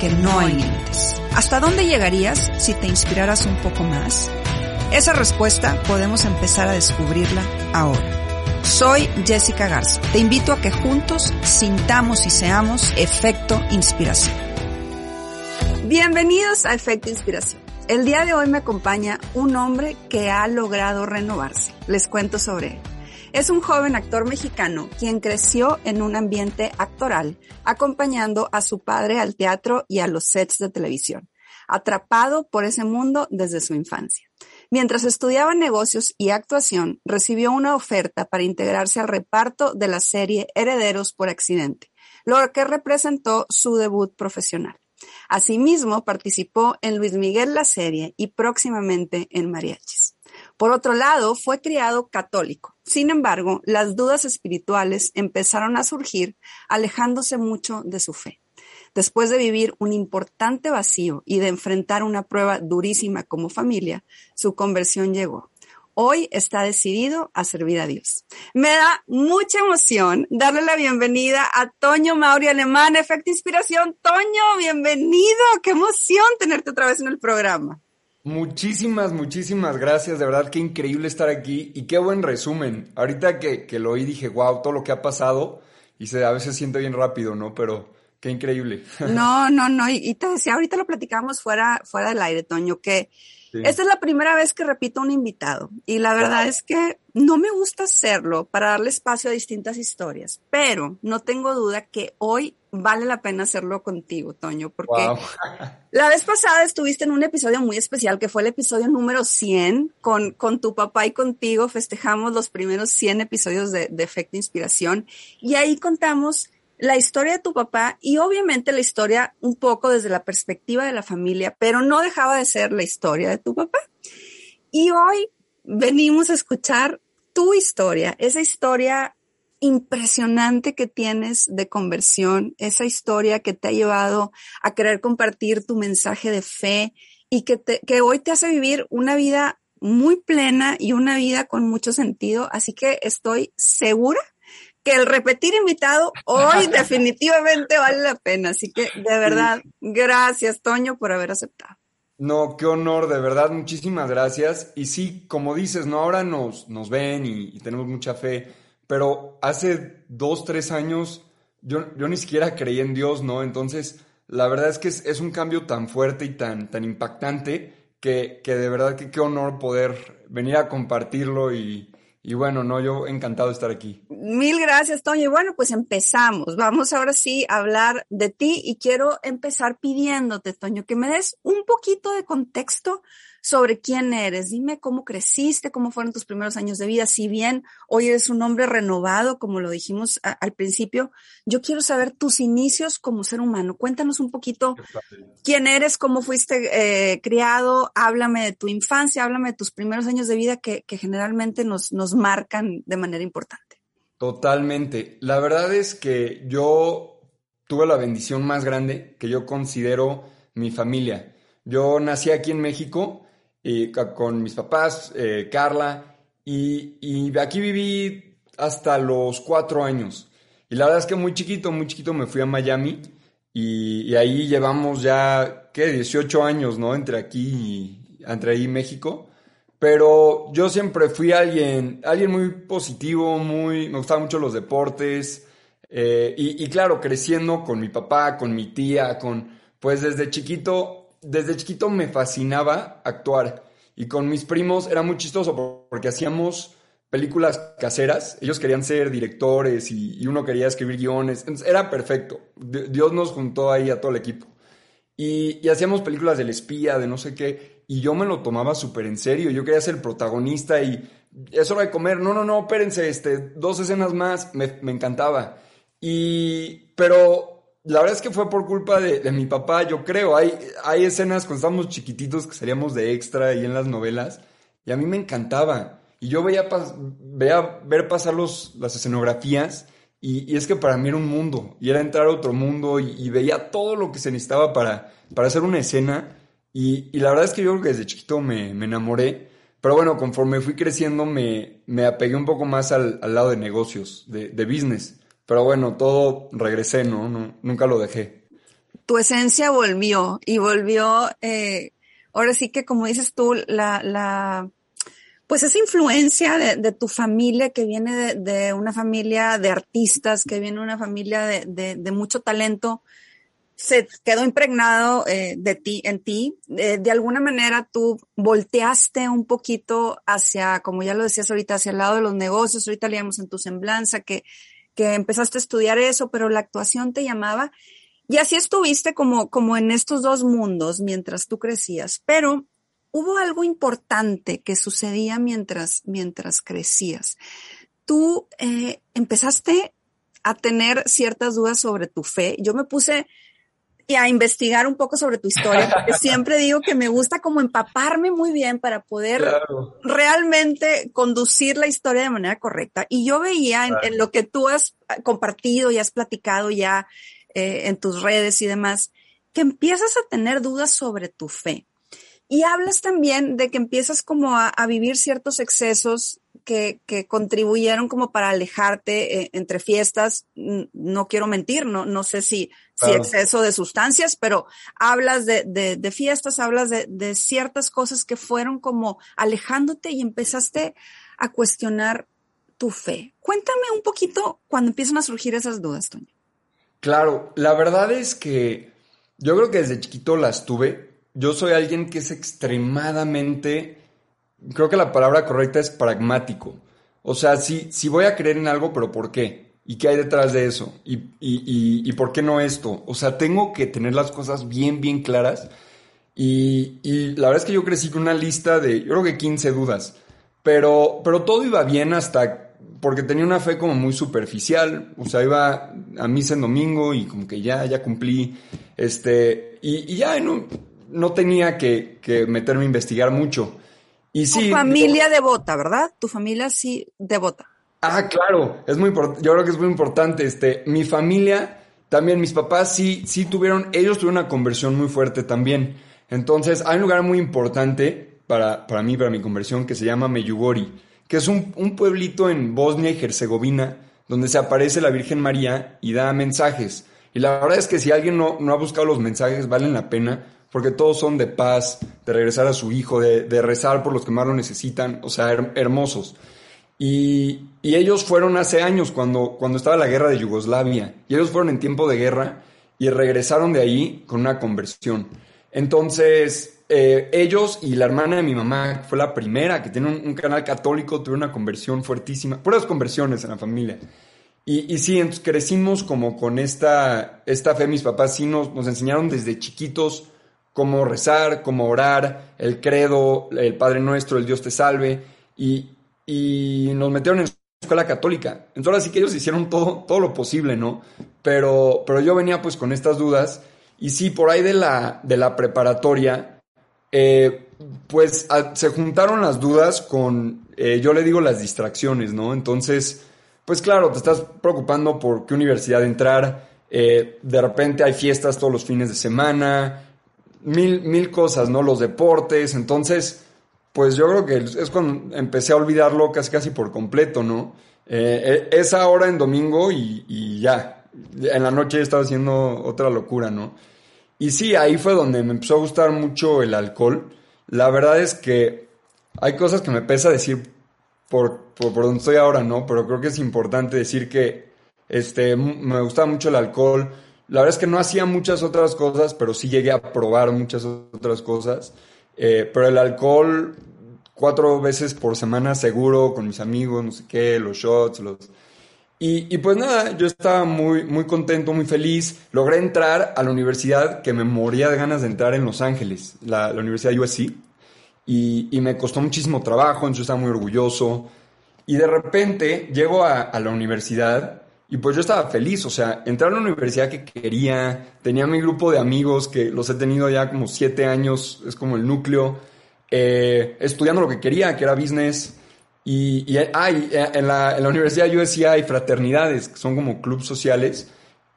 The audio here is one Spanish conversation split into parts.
que no hay límites. ¿Hasta dónde llegarías si te inspiraras un poco más? Esa respuesta podemos empezar a descubrirla ahora. Soy Jessica Garza. Te invito a que juntos sintamos y seamos efecto inspiración. Bienvenidos a Efecto Inspiración. El día de hoy me acompaña un hombre que ha logrado renovarse. Les cuento sobre él. Es un joven actor mexicano quien creció en un ambiente actoral, acompañando a su padre al teatro y a los sets de televisión, atrapado por ese mundo desde su infancia. Mientras estudiaba negocios y actuación, recibió una oferta para integrarse al reparto de la serie Herederos por accidente, lo que representó su debut profesional. Asimismo, participó en Luis Miguel la serie y próximamente en Mariachis. Por otro lado, fue criado católico. Sin embargo, las dudas espirituales empezaron a surgir, alejándose mucho de su fe. Después de vivir un importante vacío y de enfrentar una prueba durísima como familia, su conversión llegó. Hoy está decidido a servir a Dios. Me da mucha emoción darle la bienvenida a Toño Mauri Alemán, Efecto Inspiración. Toño, bienvenido. Qué emoción tenerte otra vez en el programa. Muchísimas, muchísimas gracias. De verdad, qué increíble estar aquí y qué buen resumen. Ahorita que, que lo oí dije, wow, todo lo que ha pasado y se a veces siente bien rápido, ¿no? Pero qué increíble. No, no, no. Y, te decía, ahorita lo platicamos fuera, fuera del aire, Toño, que esta es la primera vez que repito un invitado y la verdad es que no me gusta hacerlo para darle espacio a distintas historias, pero no tengo duda que hoy vale la pena hacerlo contigo, Toño, porque la vez pasada estuviste en un episodio muy especial que fue el episodio número 100 con, con tu papá y contigo, festejamos los primeros 100 episodios de, de Efecto Inspiración y ahí contamos la historia de tu papá y obviamente la historia un poco desde la perspectiva de la familia, pero no dejaba de ser la historia de tu papá. Y hoy venimos a escuchar tu historia, esa historia impresionante que tienes de conversión, esa historia que te ha llevado a querer compartir tu mensaje de fe y que, que hoy te hace vivir una vida muy plena y una vida con mucho sentido. Así que estoy segura que el repetir invitado hoy definitivamente vale la pena. Así que de verdad, gracias Toño por haber aceptado. No, qué honor, de verdad, muchísimas gracias. Y sí, como dices, no, ahora nos, nos ven y, tenemos mucha fe, pero hace dos, tres años yo, yo ni siquiera creí en Dios, ¿no? Entonces, la verdad es que es, un cambio tan fuerte y tan, tan impactante que, que de verdad que qué honor poder venir a compartirlo y, y bueno, no, yo encantado de estar aquí. Mil gracias, Toño. Y bueno, pues empezamos. Vamos ahora sí a hablar de ti y quiero empezar pidiéndote, Toño, que me des un poquito de contexto sobre quién eres. Dime cómo creciste, cómo fueron tus primeros años de vida. Si bien hoy eres un hombre renovado, como lo dijimos al principio, yo quiero saber tus inicios como ser humano. Cuéntanos un poquito quién eres, cómo fuiste eh, criado, háblame de tu infancia, háblame de tus primeros años de vida que, que generalmente nos, nos marcan de manera importante. Totalmente. La verdad es que yo tuve la bendición más grande que yo considero mi familia. Yo nací aquí en México y con mis papás, eh, Carla, y, y, aquí viví hasta los cuatro años. Y la verdad es que muy chiquito, muy chiquito me fui a Miami y, ahí llevamos ya, ¿qué? 18 años, ¿no? Entre aquí y entre ahí México. Pero yo siempre fui alguien, alguien muy positivo, muy, me gustaban mucho los deportes. Eh, y, y claro, creciendo con mi papá, con mi tía, con, pues desde chiquito, desde chiquito me fascinaba actuar. Y con mis primos era muy chistoso porque hacíamos películas caseras. Ellos querían ser directores y, uno quería escribir guiones. Era perfecto. Dios nos juntó ahí a todo el equipo. y, hacíamos películas del espía, de no sé qué, y yo me lo tomaba súper en serio, yo quería ser el protagonista y es hora de comer, no, no, no, espérense, este, dos escenas más, me, me encantaba. Y, pero la verdad es que fue por culpa de, mi papá, yo creo. Hay, hay escenas cuando estábamos chiquititos que salíamos de extra y en las novelas, y a mí me encantaba. Y yo veía, veía ver pasar los, las escenografías, y, es que para mí era un mundo, y era entrar a otro mundo, y, veía todo lo que se necesitaba para, para hacer una escena. Y, la verdad es que yo creo que desde chiquito me, me enamoré. Pero bueno, conforme fui creciendo me, me apegué un poco más al, al lado de negocios, de, de business. Pero bueno, todo regresé, ¿no? nunca lo dejé. Tu esencia volvió y volvió, eh, ahora sí que como dices tú, la, la pues esa influencia de, tu familia que viene de, una familia de artistas, que viene de una familia de, de mucho talento, se quedó impregnado eh, de ti, en ti. Eh, de alguna manera tú volteaste un poquito hacia, como ya lo decías ahorita, hacia el lado de los negocios. Ahorita leíamos en tu semblanza que que empezaste a estudiar eso, pero la actuación te llamaba. Y así estuviste como, como en estos dos mundos mientras tú crecías. Pero hubo algo importante que sucedía mientras, mientras crecías. Tú eh, empezaste a tener ciertas dudas sobre tu fe. Yo me puse y a investigar un poco sobre tu historia, porque siempre digo que me gusta como empaparme muy bien para poder realmente conducir la historia de manera correcta. Y yo veía en, lo que tú has compartido y has platicado ya eh, en tus redes y demás, que empiezas a tener dudas sobre tu fe. Y hablas también de que empiezas como a, vivir ciertos excesos que, que, contribuyeron como para alejarte eh, entre fiestas. No quiero mentir, no, no sé si, si exceso de sustancias, pero hablas de, de, de fiestas, hablas de, de, ciertas cosas que fueron como alejándote y empezaste a cuestionar tu fe. Cuéntame un poquito cuando empiezan a surgir esas dudas, Toño. Claro, la verdad es que yo creo que desde chiquito las tuve yo soy alguien que es extremadamente, creo que la palabra correcta es pragmático. O sea, sí, sí voy a creer en algo, pero ¿por qué? ¿Y qué hay detrás de eso? ¿Y, y, y, por qué no esto? O sea, tengo que tener las cosas bien, bien claras. Y, y, la verdad es que yo crecí con una lista de, yo creo que 15 dudas. Pero, pero todo iba bien hasta porque tenía una fe como muy superficial. O sea, iba a misa en domingo y como que ya, ya cumplí. Este, y, y ya, ¿no? no tenía que, meterme a investigar mucho. Y sí, tu familia devota, ¿verdad? Tu familia sí devota. Ah, claro, es muy yo creo que es muy importante. Este, mi familia, también mis papás sí, sí tuvieron, ellos tuvieron una conversión muy fuerte también. Entonces, hay un lugar muy importante para, para mí, para mi conversión, que se llama Meyugori, que es un, pueblito en Bosnia y Herzegovina, donde se aparece la Virgen María y da mensajes. Y la verdad es que si alguien no, no ha buscado los mensajes, valen la pena, porque todos son de paz, de regresar a su hijo, de, rezar por los que más lo necesitan, o sea, hermosos. Y, ellos fueron hace años, cuando, cuando estaba la guerra de Yugoslavia, y ellos fueron en tiempo de guerra y regresaron de ahí con una conversión. Entonces, eh, ellos y la hermana de mi mamá, fue la primera que tiene un, canal católico, tuvo una conversión fuertísima, puras conversiones en la familia. Y, y sí, entonces crecimos como con esta, esta fe, mis papás sí nos, nos enseñaron desde chiquitos cómo rezar, cómo orar, el credo, el Padre Nuestro, el Dios te salve, y, nos metieron en escuela católica. Entonces ahora sí que ellos hicieron todo, todo lo posible, ¿no? Pero, pero yo venía pues con estas dudas, y sí, por ahí de la, de la preparatoria, eh, pues se juntaron las dudas con, eh, yo le digo las distracciones, ¿no? Entonces, pues claro, te estás preocupando por qué universidad entrar, eh, de repente hay fiestas todos los fines de semana, mil, mil cosas, ¿no? Los deportes, entonces, pues yo creo que es cuando empecé a olvidarlo casi casi por completo, ¿no? Eh, eh, esa hora en domingo y, ya, en la noche estaba haciendo otra locura, ¿no? Y sí, ahí fue donde me empezó a gustar mucho el alcohol. La verdad es que hay cosas que me pesa decir por, por, por donde estoy ahora, ¿no? Pero creo que es importante decir que este, me gustaba mucho el alcohol la verdad es que no hacía muchas otras cosas, pero sí llegué a probar muchas otras cosas. Eh, pero el alcohol, cuatro veces por semana seguro, con mis amigos, no sé qué, los shots, los... Y, pues nada, yo estaba muy, muy contento, muy feliz. Logré entrar a la universidad que me moría de ganas de entrar en Los Ángeles, la, la Universidad USC. Y, y, me costó muchísimo trabajo, entonces estaba muy orgulloso. Y de repente llego a, a, la universidad y pues yo estaba feliz, o sea, entrar a la universidad que quería, tenía mi grupo de amigos que los he tenido ya como siete años, es como el núcleo, eh, estudiando lo que quería, que era business y, hay, eh, en, la, en la Universidad USC hay fraternidades, que son como clubes sociales,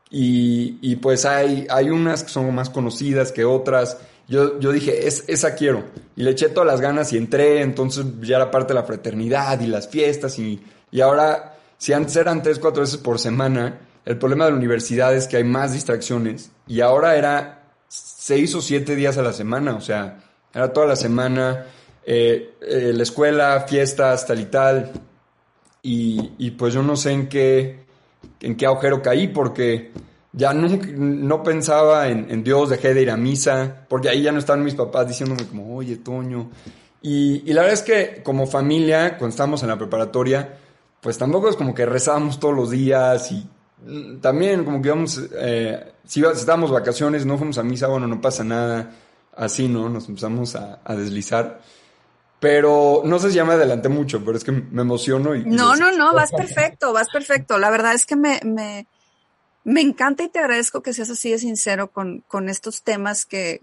y, y, pues hay, hay unas que son más conocidas que otras. Yo, yo dije, es, esa quiero. Y le eché todas las ganas y entré, entonces ya era parte de la fraternidad y las fiestas, y, y ahora, si antes eran tres, cuatro veces por semana, el problema de la universidad es que hay más distracciones, y ahora era seis o siete días a la semana, o sea, era toda la semana eh, eh, la escuela, fiestas, tal y tal. Y, pues yo no sé en qué, en qué agujero caí porque ya no pensaba en, Dios, dejé de ir a misa, porque ahí ya no estaban mis papás diciéndome como, oye, Toño. Y, la verdad es que como familia, cuando estábamos en la preparatoria, pues tampoco es como que rezábamos todos los días y también como que íbamos, eh, si, estábamos vacaciones, no fuimos a misa, bueno, no pasa nada, así, ¿no? Nos empezamos a, a deslizar. Pero no sé si ya me adelanté mucho, pero es que me emociono y... No, no, no, vas perfecto, vas perfecto. La verdad es que me, me, me encanta y te agradezco que seas así de sincero con, con estos temas que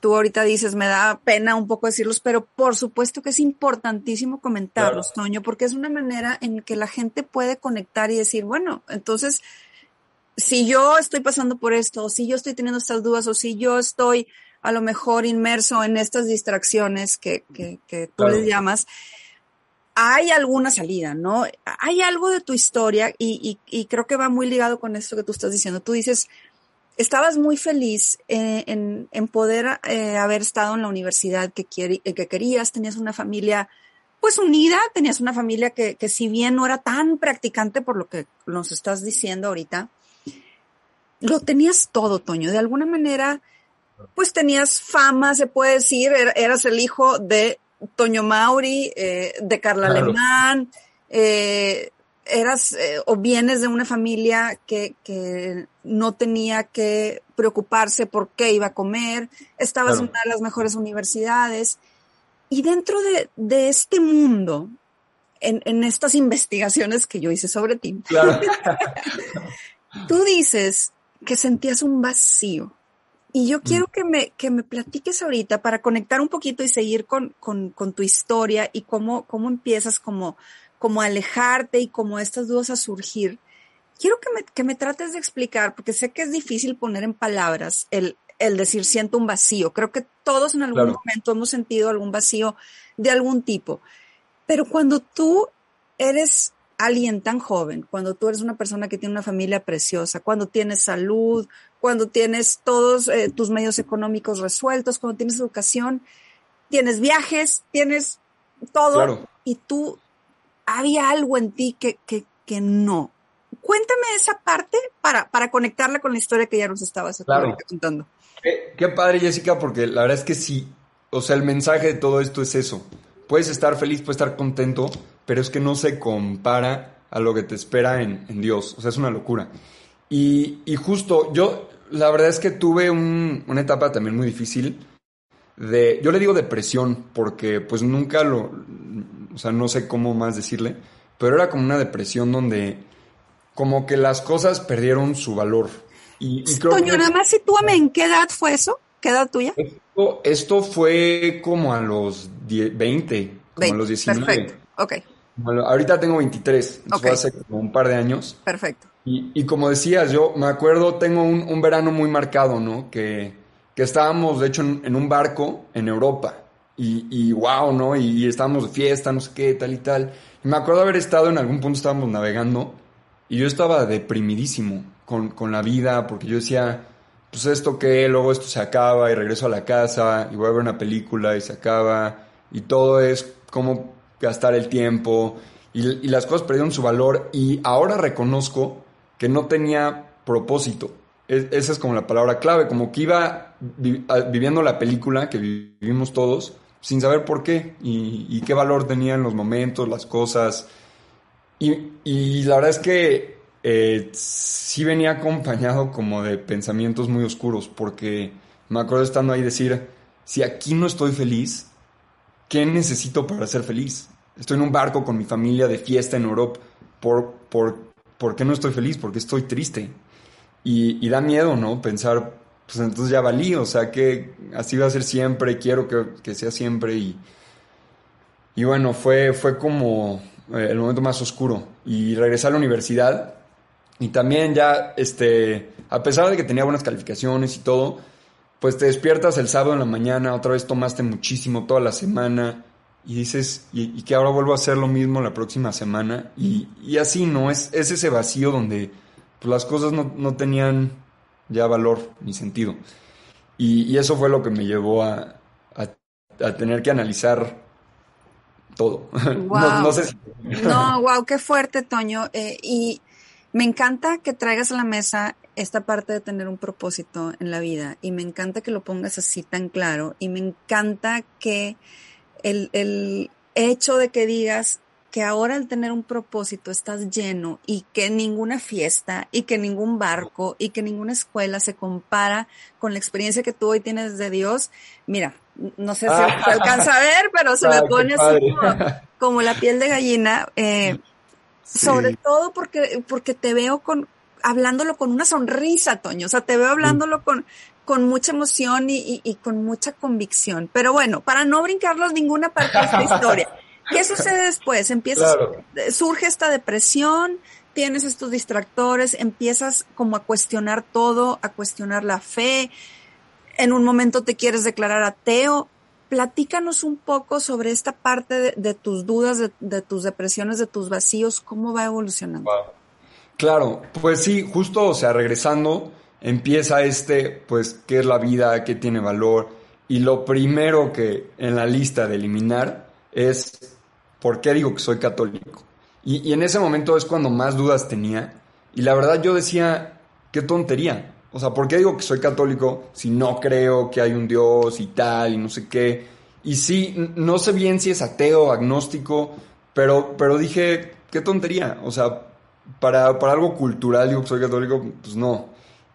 tú ahorita dices, me da pena un poco decirlos, pero por supuesto que es importantísimo comentarlos, Toño, porque es una manera en que la gente puede conectar y decir, bueno, entonces, si yo estoy pasando por esto, o si yo estoy teniendo estas dudas, o si yo estoy a lo mejor inmerso en estas distracciones que, que, tú les llamas, hay alguna salida, ¿no? Hay algo de tu historia y, y, creo que va muy ligado con esto que tú estás diciendo. Tú dices, estabas muy feliz en, en, poder eh, haber estado en la universidad que, que querías, tenías una familia pues unida, tenías una familia que, que si bien no era tan practicante por lo que nos estás diciendo ahorita, lo tenías todo, Toño. De alguna manera, pues tenías fama, se puede decir, er, eras el hijo de Toño Mauri, eh, de Carla Alemán, eh, eras eh, o vienes de una familia que, que, no tenía que preocuparse por qué iba a comer, estabas en una de las mejores universidades. Y dentro de, de este mundo, en, en, estas investigaciones que yo hice sobre ti, tú dices que sentías un vacío y yo mm. quiero que me, que me platiques ahorita para conectar un poquito y seguir con, con, con tu historia y cómo, cómo empiezas como, como alejarte y como estas dudas a surgir. Quiero que me, que me trates de explicar, porque sé que es difícil poner en palabras el, el decir siento un vacío. Creo que todos en algún momento hemos sentido algún vacío de algún tipo. Pero cuando tú eres alguien tan joven, cuando tú eres una persona que tiene una familia preciosa, cuando tienes salud, cuando tienes todos eh, tus medios económicos resueltos, cuando tienes educación, tienes viajes, tienes todo, y tú, había algo en ti que, que, que no. Cuéntame esa parte para, para conectarla con la historia que ya nos estabas contando. Qué, qué padre, Jessica, porque la verdad es que sí, o sea, el mensaje de todo esto es eso. Puedes estar feliz, puedes estar contento, pero es que no se compara a lo que te espera en, Dios. O sea, es una locura. Y, justo yo, la verdad es que tuve una etapa también muy difícil de, yo le digo depresión, porque pues nunca lo, o sea, no sé cómo más decirle, pero era como una depresión donde como que las cosas perdieron su valor. Y, y creo Toño, nada más sitúame en qué edad fue eso, qué edad tuya. Esto, fue como a los 20, como a los 19. Perfecto, ok. Bueno, ahorita tengo 23, fue hace como un par de años. Perfecto. Y, y como decías, yo me acuerdo, tengo un, un verano muy marcado, ¿no? Que, que estábamos, de hecho, en, un barco en Europa. Y, y wow, ¿no? Y, estábamos de fiesta, no sé qué, tal y tal. Y me acuerdo haber estado en algún punto, estábamos navegando, y yo estaba deprimidísimo con, con la vida, porque yo decía, pues esto qué, luego esto se acaba, y regreso a la casa, y voy a ver una película, y se acaba, y todo es como gastar el tiempo y, las cosas perdieron su valor y ahora reconozco que no tenía propósito. esa es como la palabra clave, como que iba viviendo la película que vivimos todos sin saber por qué y, qué valor tenían los momentos, las cosas. Y, la verdad es que eh, sí venía acompañado como de pensamientos muy oscuros, porque me acuerdo estando ahí decir, si aquí no estoy feliz, ¿qué necesito para ser feliz? Estoy en un barco con mi familia de fiesta en Europa, ¿por, por, por qué no estoy feliz? Porque estoy triste. Y, da miedo, ¿no? Pensar, pues entonces ya valí, o sea que así va a ser siempre, quiero que, que sea siempre y, y bueno, fue, fue como eh, el momento más oscuro. Y regresé a la universidad y también ya, este, a pesar de que tenía buenas calificaciones y todo, pues te despiertas el sábado en la mañana, otra vez tomaste muchísimo toda la semana y dices, y, que ahora vuelvo a hacer lo mismo la próxima semana. Y, y así, ¿no? Es, es ese vacío donde pues, las cosas no, no, tenían ya valor ni sentido. Y, y, eso fue lo que me llevó a, a, a tener que analizar todo. no, sé no, wow, qué fuerte, Toño. Eh, y me encanta que traigas a la mesa esta parte de tener un propósito en la vida y me encanta que lo pongas así tan claro y me encanta que el, el hecho de que digas que ahora al tener un propósito estás lleno y que ninguna fiesta y que ningún barco y que ninguna escuela se compara con la experiencia que tú hoy tienes de Dios, mira, no sé si ah. se alcanza a ver, pero se me pone así como, la piel de gallina, eh, sobre todo porque, porque te veo con, hablándolo con una sonrisa, Toño, o sea, te veo hablándolo con, con mucha emoción y, y, con mucha convicción. Pero bueno, para no brincarlos ninguna parte de esta historia, ¿qué sucede después? Empiezas, surge esta depresión, tienes estos distractores, empiezas como a cuestionar todo, a cuestionar la fe, en un momento te quieres declarar ateo. Platícanos un poco sobre esta parte de, tus dudas, de, tus depresiones, de tus vacíos, cómo va evolucionando. Claro, pues sí, justo, o sea, regresando, empieza este, pues, qué es la vida, qué tiene valor. Y lo primero que en la lista de eliminar es, ¿por qué digo que soy católico? Y, en ese momento es cuando más dudas tenía. Y la verdad yo decía, qué tontería. O sea, ¿por qué digo que soy católico si no creo que hay un Dios y tal y no sé qué? Y sí, no sé bien si es ateo, agnóstico, pero, pero dije, qué tontería. O sea, para, para algo cultural digo que soy católico, pues no.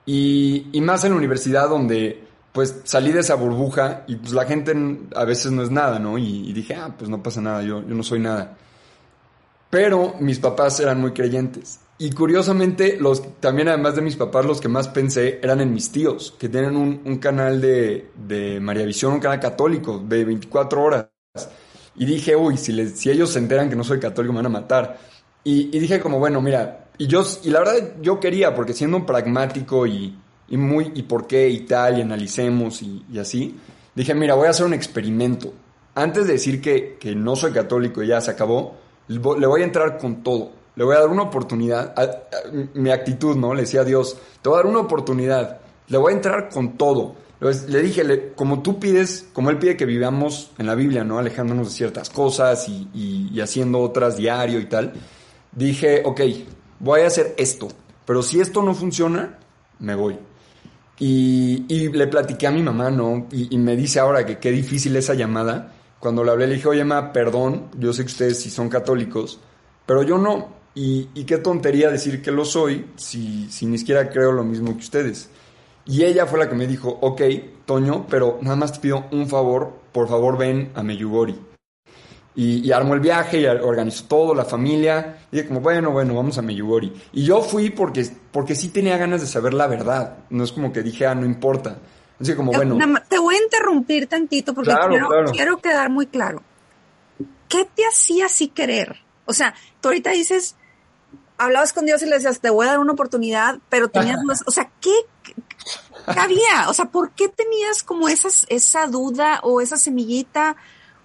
Y, más en la universidad donde pues salí de esa burbuja y pues la gente a veces no es nada, ¿no? Y, dije, ah, pues no pasa nada, yo, yo no soy nada. Pero mis papás eran muy creyentes. Y curiosamente, los, también además de mis papás, los que más pensé eran en mis tíos, que tienen un, canal de, de María Visión, un canal católico de 24 horas. Y dije, uy, si, les, si ellos se enteran que no soy católico me van a matar. Y, dije como, bueno, mira, y yo, y la verdad yo quería, porque siendo un pragmático y, y muy, y por qué y tal, y analicemos y, y, así, dije, mira, voy a hacer un experimento. Antes de decir que, que no soy católico y ya se acabó, le voy a entrar con todo le voy a dar una oportunidad. mi actitud, ¿no? Le decía a Dios, te voy a dar una oportunidad. Le voy a entrar con todo. le dije, como tú pides, como Él pide que vivamos en la Biblia, ¿no? Alejándonos de ciertas cosas y, haciendo otras diario y tal. Dije, ok, voy a hacer esto. Pero si esto no funciona, me voy. Y, le platiqué a mi mamá, ¿no? Y, me dice ahora que qué difícil esa llamada. Cuando le hablé, le dije, oye, mamá, perdón, yo sé que ustedes sí son católicos, pero yo no. Y, qué tontería decir que lo soy si, si ni siquiera creo lo mismo que ustedes. Y ella fue la que me dijo, ok, Toño, pero nada más te pido un favor, por favor ven a Meyugori. Y, y armó el viaje y organizó todo, la familia. Y dije como, bueno, bueno, vamos a Meyugori. Y yo fui porque, porque sí tenía ganas de saber la verdad. No es como que dije, ah, no importa. Así como, bueno. Te voy a interrumpir tantito porque quiero, quiero quedar muy claro. ¿Qué te hacía así querer? O sea, tú ahorita dices, hablabas con Dios y le decías, te voy a dar una oportunidad, pero tenías más, o sea, ¿qué, había? O sea, ¿por qué tenías como esas, esa duda o esa semillita?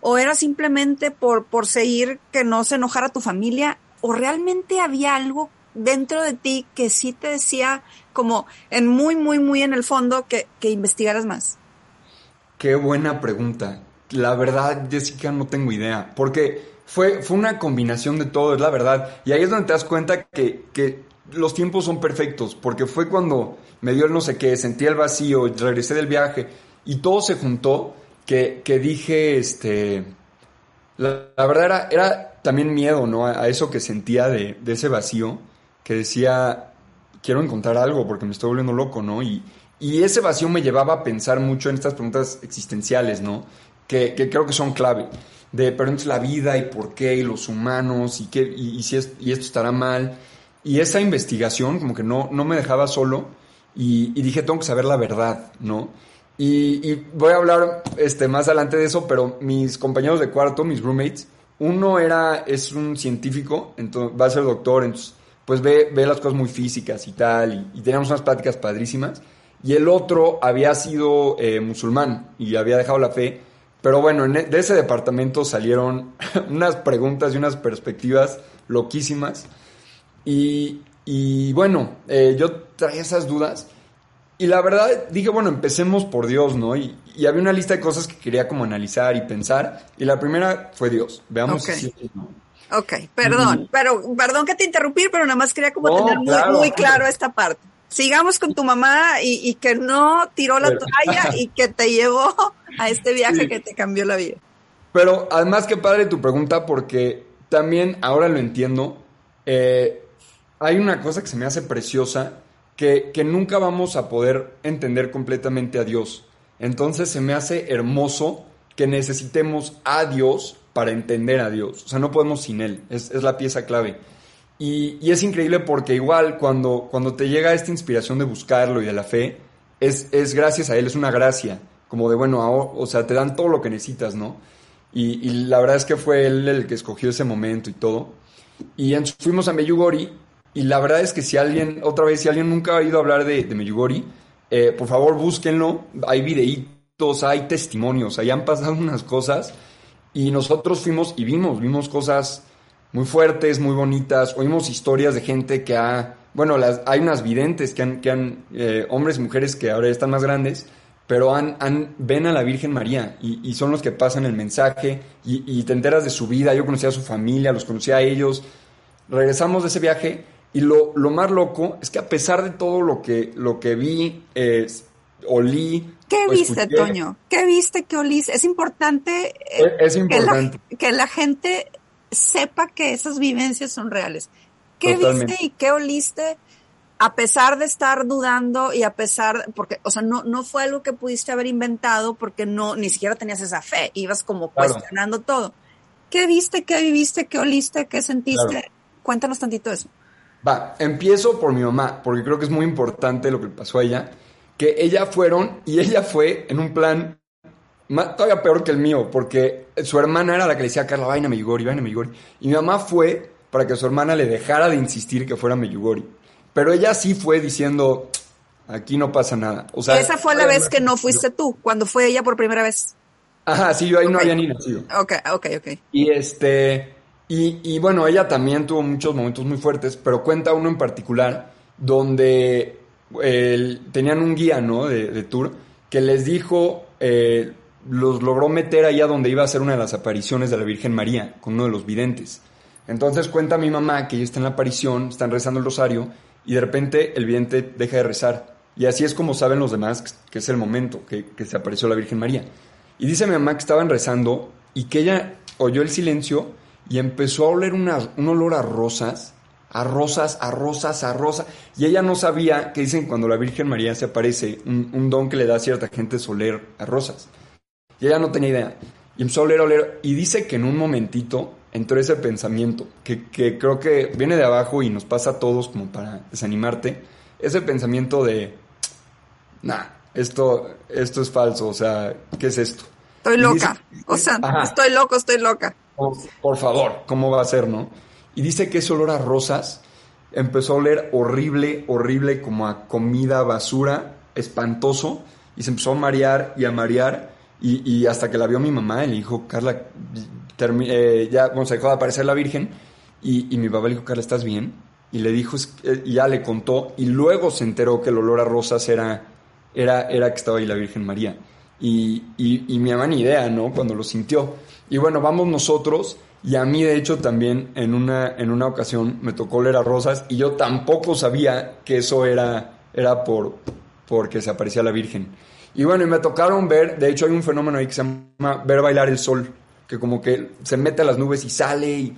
¿O era simplemente por, por seguir que no se enojara tu familia? ¿O realmente había algo dentro de ti que sí te decía como en muy, muy, muy en el fondo que, que investigaras más? Qué buena pregunta. La verdad, Jessica, no tengo idea. Porque fue, fue una combinación de todo, es la verdad. Y ahí es donde te das cuenta que, que los tiempos son perfectos, porque fue cuando me dio el no sé qué, sentí el vacío, regresé del viaje y todo se juntó que, que dije, este, la, verdad era, era también miedo, ¿no? A, eso que sentía de, de, ese vacío, que decía, quiero encontrar algo porque me estoy volviendo loco, ¿no? Y, y ese vacío me llevaba a pensar mucho en estas preguntas existenciales, ¿no? Que, que creo que son clave. De, pero entonces la vida y por qué, y los humanos, y, qué, y, si es, y esto estará mal. Y esa investigación como que no, no me dejaba solo y, y dije, tengo que saber la verdad, ¿no? Y, voy a hablar este, más adelante de eso, pero mis compañeros de cuarto, mis roommates, uno era, es un científico, entonces va a ser doctor, entonces pues ve, ve las cosas muy físicas y tal, y, teníamos unas pláticas padrísimas. Y el otro había sido eh, musulmán y había dejado la fe. Pero bueno, e, de ese departamento salieron unas preguntas y unas perspectivas loquísimas. Y, y bueno, eh, yo traía esas dudas y la verdad dije, bueno, empecemos por Dios, ¿no? Y, y, había una lista de cosas que quería como analizar y pensar. Y la primera fue Dios. Veamos si Ok, perdón, pero perdón que te interrumpí, pero nada más quería como tener muy, claro esta parte. Sigamos con tu mamá y, que no tiró la toalla y que te llevó a este viaje que te cambió la vida. Pero además que padre tu pregunta porque también ahora lo entiendo. Eh, hay una cosa que se me hace preciosa que, nunca vamos a poder entender completamente a Dios. Entonces se me hace hermoso que necesitemos a Dios para entender a Dios. O sea, no podemos sin Él. Es, la pieza clave. Y, es increíble porque igual cuando, cuando te llega esta inspiración de buscarlo y de la fe, es, es gracias a Él, es una gracia. Como de, bueno, o sea, te dan todo lo que necesitas, ¿no? Y, la verdad es que fue Él el que escogió ese momento y todo. Y fuimos a Meyugori y la verdad es que si alguien, otra vez, si alguien nunca ha oído hablar de, de Meyugori, eh, por favor búsquenlo. Hay videitos, hay testimonios, ahí han pasado unas cosas. Y nosotros fuimos y vimos, vimos cosas muy fuertes, muy bonitas. Oímos historias de gente que ha, bueno, las, hay unas videntes que han, que han eh, hombres y mujeres que ahora están más grandes, pero han, ven a la Virgen María y, son los que pasan el mensaje y, y, te enteras de su vida. Yo conocía a su familia, los conocía a ellos. Regresamos de ese viaje y lo, lo, más loco es que a pesar de todo lo que, lo que vi, eh, olí. ¿Qué viste, Toño? ¿Qué viste, qué oliste? Es importante, eh, es, importante. Que, la, gente sepa que esas vivencias son reales. ¿Qué viste y qué oliste? A pesar de estar dudando y a pesar, porque, o sea, no, no fue algo que pudiste haber inventado porque no, ni siquiera tenías esa fe, ibas como cuestionando todo. ¿Qué viste, qué viviste, qué oliste, qué sentiste? Cuéntanos tantito eso. Va, empiezo por mi mamá, porque creo que es muy importante lo que pasó a ella. Que ella fueron y ella fue en un plan todavía peor que el mío, porque su hermana era la que le decía a Carla, vaina Meyugori, vaina Meyugori. Y mi mamá fue para que su hermana le dejara de insistir que fuera Meyugori. Pero ella sí fue diciendo, aquí no pasa nada. O sea, esa fue la vez que no fuiste tú, cuando fue ella por primera vez. Ajá, sí, yo ahí no había ni nacido. Ok, ok, ok. Y este, y, y, bueno, ella también tuvo muchos momentos muy fuertes, pero cuenta uno en particular donde tenían un guía, ¿no? De, de tour que les dijo, eh, los logró meter allá donde iba a ser una de las apariciones de la Virgen María, con uno de los videntes. Entonces cuenta mi mamá que ella está en la aparición, están rezando el rosario, y de repente el vidente deja de rezar. Y así es como saben los demás que es el momento que, que se apareció la Virgen María. Y dice mi mamá que estaban rezando y que ella oyó el silencio y empezó a oler un olor a rosas, a rosas, a rosas, a rosas. Y ella no sabía que dicen cuando la Virgen María se aparece, un, don que le da a cierta gente es oler a rosas. Y ella no tenía idea. Y empezó a oler, a oler. Y dice que en un momentito entró ese pensamiento, que, que creo que viene de abajo y nos pasa a todos como para desanimarte. Ese pensamiento de, nah, esto, esto es falso, o sea, ¿qué es esto? Estoy loca, o sea, estoy loco, estoy loca por, favor, ¿cómo va a ser, no? Y dice que ese olor a rosas empezó a oler horrible, horrible, como a comida basura, espantoso, y se empezó a marear y a marear, y, hasta que la vio mi mamá, y le dijo, Carla, eh, ya, bueno, se dejó de aparecer la Virgen, y, mi papá le dijo, Carla, ¿estás bien? Y le dijo, y ya le contó, y luego se enteró que el olor a rosas era, era, era que estaba ahí la Virgen María. Y, y, mi mamá ni idea, ¿no? Cuando lo sintió. Y bueno, vamos nosotros. Y a mí, de hecho, también en una, en una ocasión me tocó leer a Rosas y yo tampoco sabía que eso era, era por porque se aparecía la Virgen. Y bueno, y me tocaron ver, de hecho hay un fenómeno ahí que se llama ver bailar el sol, que como que se mete a las nubes y sale y,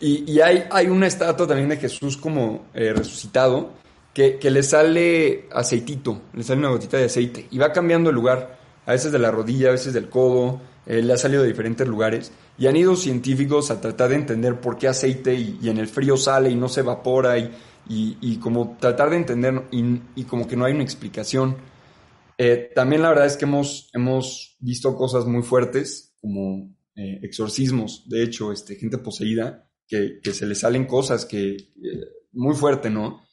Y, hay, hay, una estatua también de Jesús como eh, resucitado que, le sale aceitito, le sale una gotita de aceite y va cambiando el lugar, a veces de la rodilla, a veces del codo, eh, le ha salido de diferentes lugares. Y han ido científicos a tratar de entender por qué aceite y, en el frío sale y no se evapora y, y como tratar de entender y, como que no hay una explicación. Eh, también la verdad es que hemos, hemos visto cosas muy fuertes como eh, exorcismos, de hecho, este, gente poseída, que, que se le salen cosas que muy fuerte, ¿no?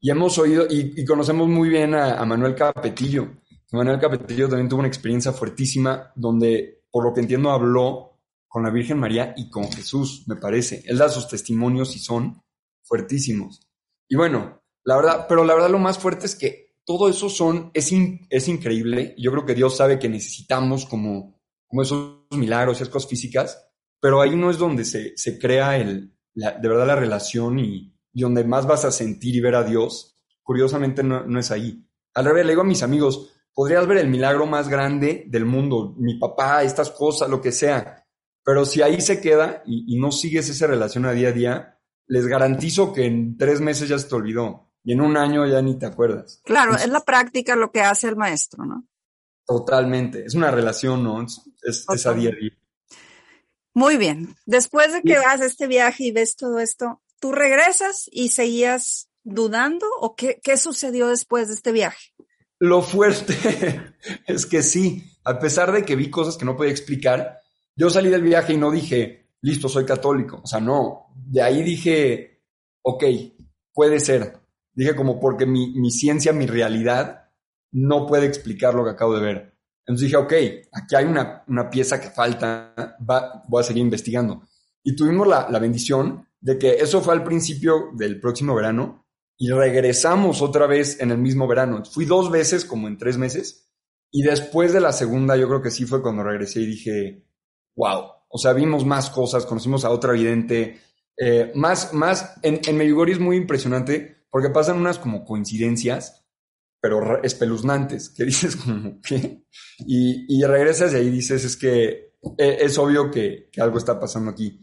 Y hemos oído y, conocemos muy bien a, Manuel Capetillo. Manuel Capetillo también tuvo una experiencia fuertísima donde, por lo que entiendo, habló con la Virgen María y con Jesús, me parece. Él da sus testimonios y son fuertísimos. Y bueno, la verdad, pero la verdad lo más fuerte es que todo eso son, es, es increíble. Yo creo que Dios sabe que necesitamos como, como esos milagros, esas cosas físicas, pero ahí no es donde se, se crea el, de verdad la relación y, y donde más vas a sentir y ver a Dios, curiosamente no, es ahí. Al revés, le digo a mis amigos, podrías ver el milagro más grande del mundo, mi papá, estas cosas, lo que sea, pero si ahí se queda y, no sigues esa relación a día a día, les garantizo que en tres meses ya se te olvidó y en un año ya ni te acuerdas. Claro, es la práctica lo que hace el maestro, ¿no? Totalmente, es una relación, ¿no? Es, a día a día. Muy bien, después de que vas a este viaje y ves todo esto, ¿Tú regresas y seguías dudando o qué, qué sucedió después de este viaje? Lo fuerte es que sí, a pesar de que vi cosas que no podía explicar, yo salí del viaje y no dije, listo, soy católico. O sea, no, de ahí dije, ok, puede ser. Dije como porque mi, ciencia, mi realidad, no puede explicar lo que acabo de ver. Entonces dije, ok, aquí hay una, una pieza que falta, va, voy a seguir investigando. Y tuvimos la, la bendición de que eso fue al principio del próximo verano y regresamos otra vez en el mismo verano. Fui dos veces, como en tres meses, y después de la segunda yo creo que sí fue cuando regresé y dije, wow, o sea, vimos más cosas, conocimos a otra vidente, eh, más, más, en, en Medjugorje es muy impresionante porque pasan unas como coincidencias, pero espeluznantes, que dices. Y, y regresas y ahí dices, es que eh, es obvio que, que algo está pasando aquí.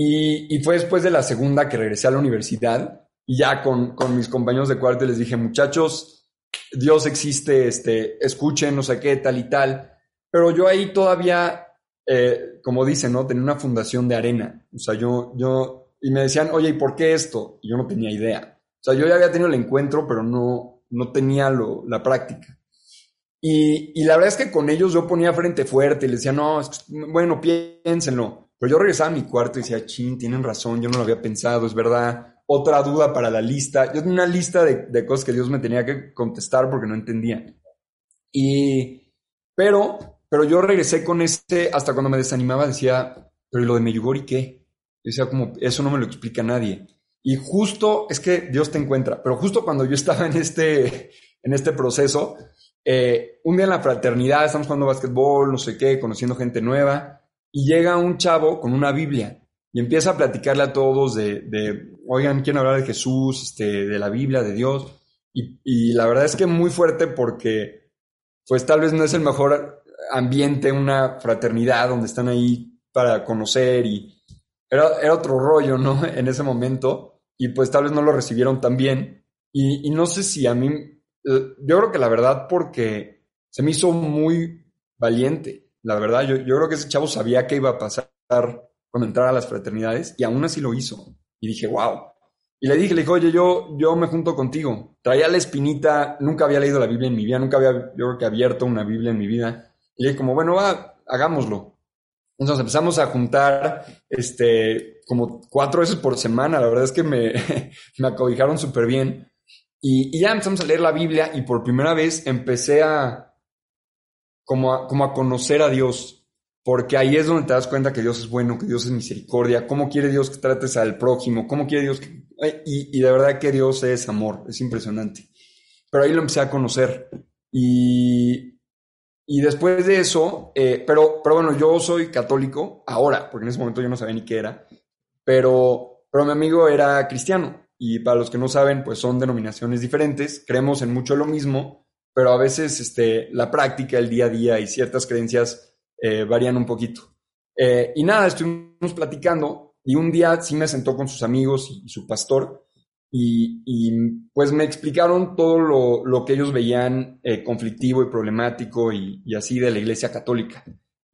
Y, fue después de la segunda que regresé a la universidad y ya con, mis compañeros de cuarto les dije, muchachos, Dios existe, este, escuchen, no sé qué, tal y tal. Pero yo ahí todavía, eh, como dicen, ¿no? Tenía una fundación de arena. O sea, yo, yo, y me decían, oye, ¿y por qué esto? Y yo no tenía idea. O sea, yo ya había tenido el encuentro, pero no, no tenía lo, la práctica. Y, y, la verdad es que con ellos yo ponía frente fuerte y les decía, no, bueno, piénsenlo. Pero yo regresaba a mi cuarto y decía, chin, tienen razón, yo no lo había pensado, es verdad. Otra duda para la lista. Yo tenía una lista de, cosas que Dios me tenía que contestar porque no entendía. Y, pero, pero yo regresé con este, hasta cuando me desanimaba decía, pero ¿y lo de Meyugori qué? Yo decía como, eso no me lo explica nadie. Y justo, es que Dios te encuentra, pero justo cuando yo estaba en este, en este proceso, eh, un día en la fraternidad, estamos jugando básquetbol, no sé qué, conociendo gente nueva, y llega un chavo con una Biblia empieza a platicarle a todos de, oigan, quieren hablar de Jesús, este, de la Biblia, de Dios. Y, la verdad es que muy fuerte porque, pues tal vez no es el mejor ambiente, una fraternidad donde están ahí para conocer y era, era otro rollo, ¿no? En ese momento. Y pues tal vez no lo recibieron tan bien. Y, y no sé si a mí, eh, yo creo que la verdad porque se me hizo muy valiente la verdad, yo, yo creo que ese chavo sabía que iba a pasar cuando entrara a las fraternidades y aún así lo hizo. Y dije, wow. Y le dije, le dije, oye, yo, yo me junto contigo. Traía la espinita, nunca había leído la Biblia en mi vida, nunca había, yo creo que abierto una Biblia en mi vida. Y le dije, como, bueno, va, hagámoslo. Entonces empezamos a juntar, este, como cuatro veces por semana. La verdad es que me, me acobijaron súper bien. Y, y ya empezamos a leer la Biblia y por primera vez empecé a, como a, como a conocer a Dios, porque ahí es donde te das cuenta que Dios es bueno, que Dios es misericordia, cómo quiere Dios que trates al prójimo, cómo quiere Dios que... Y, y de verdad que Dios es amor, es impresionante. Pero ahí lo empecé a conocer. Y, y después de eso, eh, pero, pero bueno, yo soy católico ahora, porque en ese momento yo no sabía ni qué era, pero, pero mi amigo era cristiano. Y para los que no saben, pues son denominaciones diferentes, creemos en mucho lo mismo, pero a veces este, la práctica, el día a día y ciertas creencias eh, varían un poquito. Eh, y nada, estuvimos platicando Y un día sí me sentó con sus amigos y, su pastor y, pues me explicaron todo lo, que ellos veían eh, conflictivo y problemático y, así de la Iglesia Católica.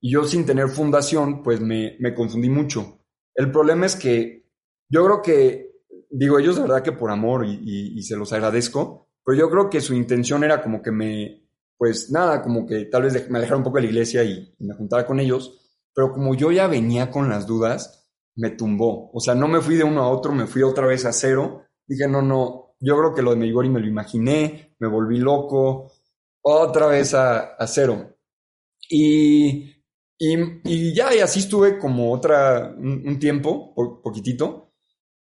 Y yo sin tener fundación, pues me, me confundí mucho. El problema es que yo creo que, digo, ellos de verdad que por amor y, se los agradezco, pero yo creo que su intención era como que me, pues nada, como que tal vez me alejara un poco de la iglesia y, me juntara con ellos, pero como yo ya venía con las dudas, me tumbó. O sea, no me fui de uno a otro, me fui otra vez a cero. Dije, no, no, yo creo que lo de Meigori me lo imaginé, me volví loco, otra vez a, cero. Y, y, ya, y así estuve como otra, un, tiempo, poquitito,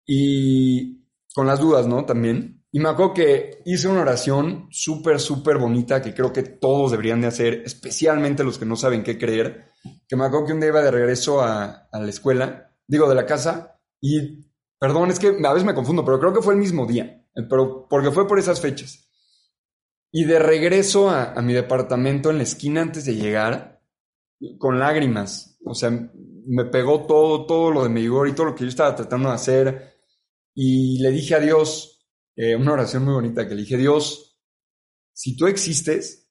y con las dudas, ¿no? También. Y me acuerdo que hice una oración súper, súper bonita que creo que todos deberían de hacer, especialmente los que no saben qué creer. Que me acuerdo que un día iba de regreso a, la escuela, digo, de la casa, y, perdón, es que a veces me confundo, pero creo que fue el mismo día, pero porque fue por esas fechas. Y de regreso a, a mi departamento en la esquina antes de llegar, con lágrimas, o sea, me pegó todo, todo lo de mi vigor y todo lo que yo estaba tratando de hacer, y le dije a Dios, eh, una oración muy bonita que le dije, Dios, si tú existes,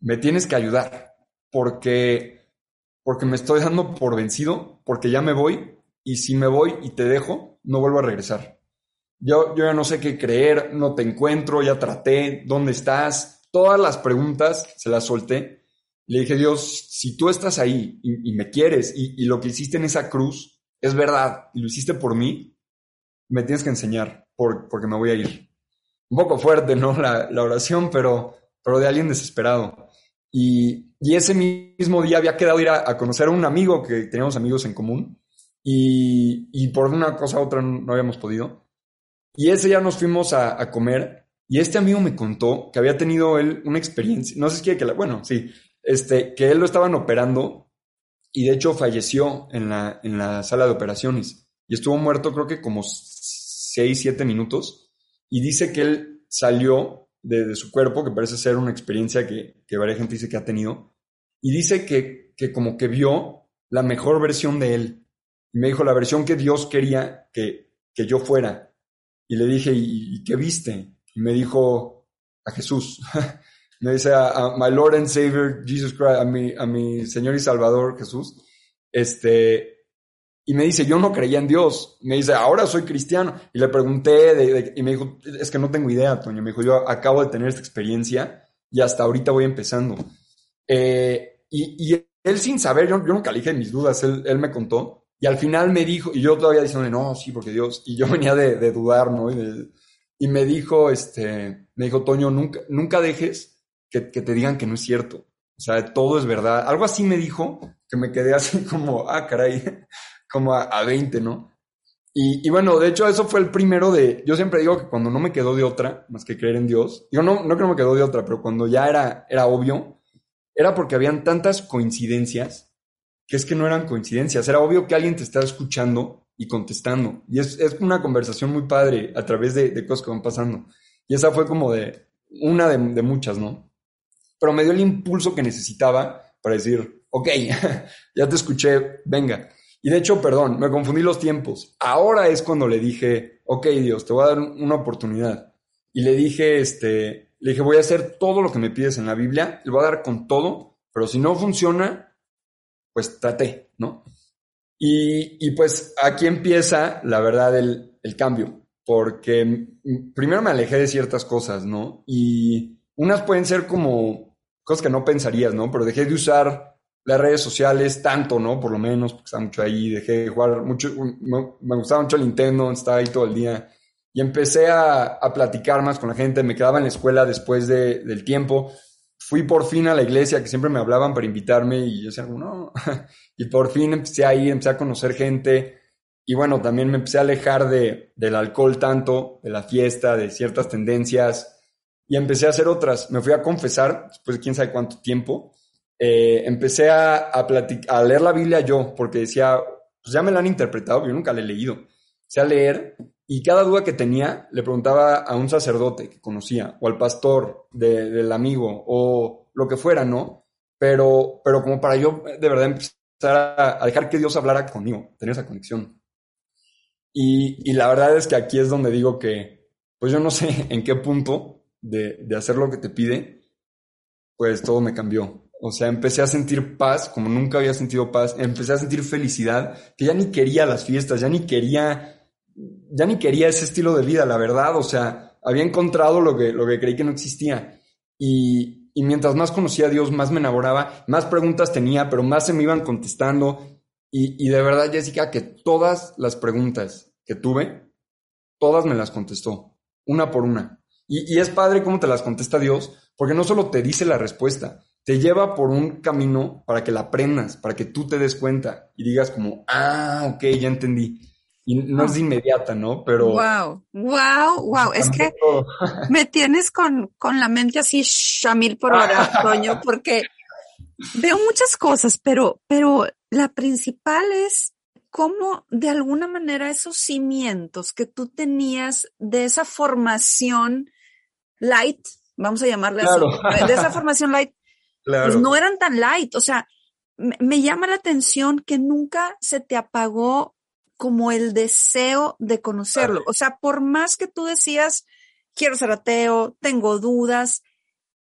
me tienes que ayudar, porque, porque me estoy dando por vencido, porque ya me voy, y si me voy y te dejo, no vuelvo a regresar. Yo, yo ya no sé qué creer, no te encuentro, ya traté, ¿dónde estás? Todas las preguntas se las solté. Le dije, Dios, si tú estás ahí y, me quieres y, y, lo que hiciste en esa cruz es verdad y lo hiciste por mí, me tienes que enseñar porque me voy a ir. Un poco fuerte, ¿no? La, oración, pero, pero de alguien desesperado. Y, ese mismo día había quedado ir a, conocer a un amigo que teníamos amigos en común y, por una cosa u otra no, habíamos podido. Y ese día nos fuimos a, comer y este amigo me contó que había tenido él una experiencia, no sé si quiere que la, bueno, sí, este, que él lo estaban operando y de hecho falleció en la, en la sala de operaciones y estuvo muerto creo que como 6, 7 minutos, y dice que él salió de, su cuerpo, que parece ser una experiencia que, que varias gente dice que ha tenido, y dice que, que como que vio la mejor versión de él. Y me dijo la versión que Dios quería que, que yo fuera. Y le dije, ¿y, qué viste? Y me dijo, a Jesús. me dice, a, my Lord and Savior, Jesus Christ, a mi, a mi Señor y Salvador Jesús. Este, y me dice, yo no creía en Dios. Me dice, ahora soy cristiano. Y le pregunté, y me dijo, es que no tengo idea, Toño. Me dijo, yo acabo de tener esta experiencia y hasta ahorita voy empezando. Eh, y, él sin saber, yo, yo nunca le dije mis dudas, él, me contó. Y al final me dijo, y yo todavía diciendo, no, sí, porque Dios, y yo venía de, dudar, ¿no? Y, me dijo, este, me dijo, Toño, nunca, nunca dejes que, que te digan que no es cierto. O sea, todo es verdad. Algo así me dijo, que me quedé así como, ah, caray como a, 20, ¿no? Y, bueno, de hecho, eso fue el primero de. Yo siempre digo que cuando no me quedó de otra, más que creer en Dios, yo no, no que me quedó de otra, pero cuando ya era, era obvio, era porque habían tantas coincidencias que es que no eran coincidencias. Era obvio que alguien te estaba escuchando y contestando. Y es, es una conversación muy padre a través de, de, cosas que van pasando. Y esa fue como de una de, de muchas, ¿no? Pero me dio el impulso que necesitaba para decir, ok, ya te escuché, venga. Y de hecho, perdón, me confundí los tiempos. Ahora es cuando le dije, ok Dios, te voy a dar una oportunidad. Y le dije, este, le dije, voy a hacer todo lo que me pides en la Biblia, le voy a dar con todo, pero si no funciona, pues traté, ¿no? Y, pues aquí empieza, la verdad, el, el cambio, porque primero me alejé de ciertas cosas, ¿no? Y unas pueden ser como cosas que no pensarías, ¿no? Pero dejé de usar las redes sociales tanto, ¿no? Por lo menos, porque estaba mucho ahí, dejé de jugar mucho, me, gustaba mucho el Nintendo, estaba ahí todo el día. Y empecé a, a platicar más con la gente, me quedaba en la escuela después de, del tiempo. Fui por fin a la iglesia, que siempre me hablaban para invitarme, y yo decía, no. y por fin empecé a ir, empecé a conocer gente. Y bueno, también me empecé a alejar de, del alcohol tanto, de la fiesta, de ciertas tendencias. Y empecé a hacer otras. Me fui a confesar, después de quién sabe cuánto tiempo eh, empecé a, a, leer la Biblia yo, porque decía, pues ya me la han interpretado, yo nunca la he leído. Empecé a leer y cada duda que tenía le preguntaba a un sacerdote que conocía, o al pastor del amigo, o lo que fuera, ¿no? Pero, pero como para yo de verdad empezar a, dejar que Dios hablara conmigo, tener esa conexión. Y, la verdad es que aquí es donde digo que, pues yo no sé en qué punto de, de hacer lo que te pide, pues todo me cambió. O sea, empecé a sentir paz como nunca había sentido paz. Empecé a sentir felicidad, que ya ni quería las fiestas, ya ni quería, ya ni quería ese estilo de vida, la verdad. O sea, había encontrado lo que, lo que creí que no existía. Y, y mientras más conocía a Dios, más me enamoraba, más preguntas tenía, pero más se me iban contestando. Y, y de verdad, Jessica, que todas las preguntas que tuve, todas me las contestó, una por una. Y, y es padre cómo te las contesta Dios, porque no solo te dice la respuesta, te lleva por un camino para que la aprendas, para que tú te des cuenta y digas como, ah, ok, ya entendí. Y no es de inmediata, ¿no? Pero... Wow, wow, wow. Es que me tienes con, con la mente así shamil por hora, Toño, porque veo muchas cosas, pero, pero la principal es cómo de alguna manera esos cimientos que tú tenías de esa formación light, vamos a llamarle así, de esa formación light, pues no eran tan light. O sea, me, llama la atención que nunca se te apagó como el deseo de conocerlo. O sea, por más que tú decías, quiero ser ateo, tengo dudas,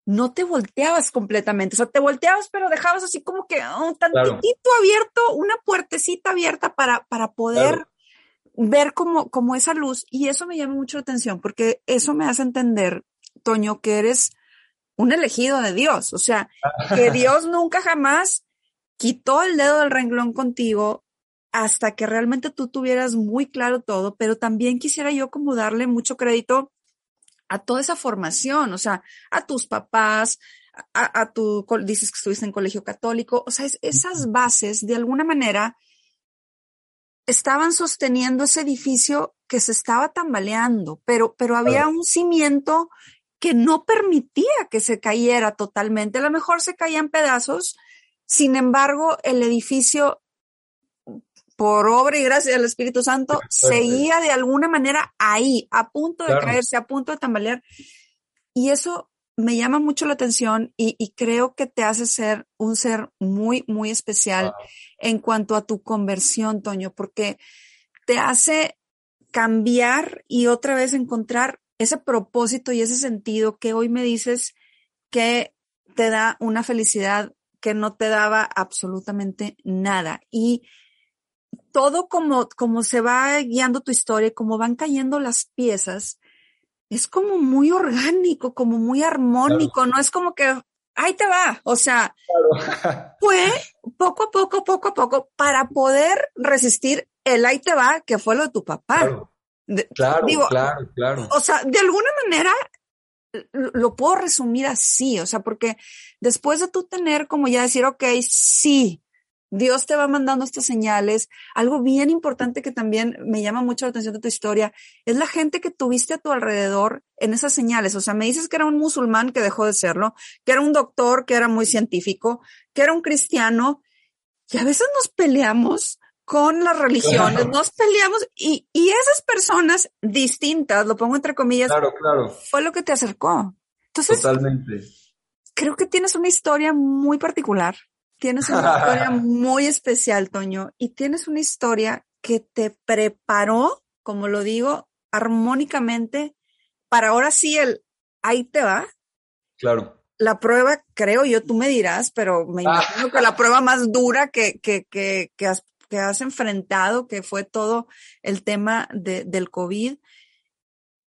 no te volteabas completamente. O sea, te volteabas, pero dejabas así como que un tantitito abierto, una puertecita abierta para, para poder ver como, como esa luz. Y eso me llama mucho la atención porque eso me hace entender, Toño, que eres un elegido de Dios. O sea, que Dios nunca jamás quitó el dedo del renglón contigo hasta que realmente tú tuvieras muy claro todo, pero también quisiera yo como darle mucho crédito a toda esa formación, o sea, a tus papás, a, tu, dices que estuviste en colegio católico, o sea, esas bases de alguna manera estaban sosteniendo ese edificio que se estaba tambaleando, pero, pero había un cimiento que no permitía que se cayera totalmente. A lo mejor se caía en pedazos, sin embargo, el edificio, por obra y gracia del Espíritu Santo, seguía de alguna manera ahí, a punto de caerse, a punto de tambalear. Y eso me llama mucho la atención y, creo que te hace ser un ser muy, muy especial en cuanto a tu conversión, Toño, porque te hace cambiar y otra vez encontrar ese propósito y ese sentido que hoy me dices que te da una felicidad que no te daba absolutamente nada. Y todo como, como se va guiando tu historia, como van cayendo las piezas, es como muy orgánico, como muy armónico, no es como que ahí te va. O sea, fue poco a poco, poco a poco, para poder resistir el ahí te va, que fue lo de tu papá claro, claro, claro. O sea, de alguna manera lo puedo resumir así, o sea, porque después de tú tener como ya decir, ok, sí, Dios te va mandando estas señales. Algo bien importante que también me llama mucho la atención de tu historia es la gente que tuviste a tu alrededor en esas señales. O sea, me dices que era un musulmán que dejó de serlo, que era un doctor que era muy científico, que era un cristiano. Y a veces nos peleamos con las religiones, nos peleamos y, y, esas personas distintas, lo pongo entre comillas, claro, claro. fue lo que te acercó. Entonces, Totalmente. creo que tienes una historia muy particular, tienes una historia muy especial, Toño, y tienes una historia que te preparó, como lo digo, armónicamente para ahora sí el ahí te va. Claro. La prueba, creo yo, tú me dirás, pero me ah. imagino que la prueba más dura que, que, que, que has que has enfrentado, que fue todo el tema de, del COVID,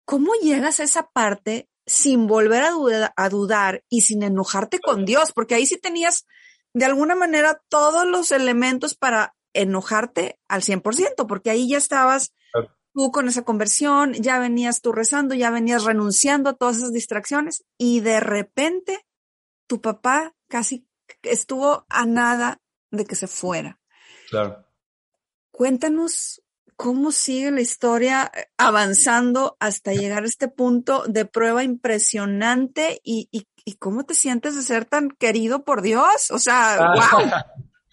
¿cómo llegas a esa parte sin volver a, a dudar y sin enojarte con Dios? Porque ahí sí tenías de alguna manera todos los elementos para enojarte al 100%, porque ahí ya estabas tú con esa conversión, ya venías tú rezando, ya venías renunciando a todas esas distracciones y de repente tu papá casi estuvo a nada de que se fuera. Claro. Cuéntanos cómo sigue la historia eh, avanzando hasta llegar a este punto de prueba impresionante y, cómo te sientes de ser tan querido por Dios. O sea, wow.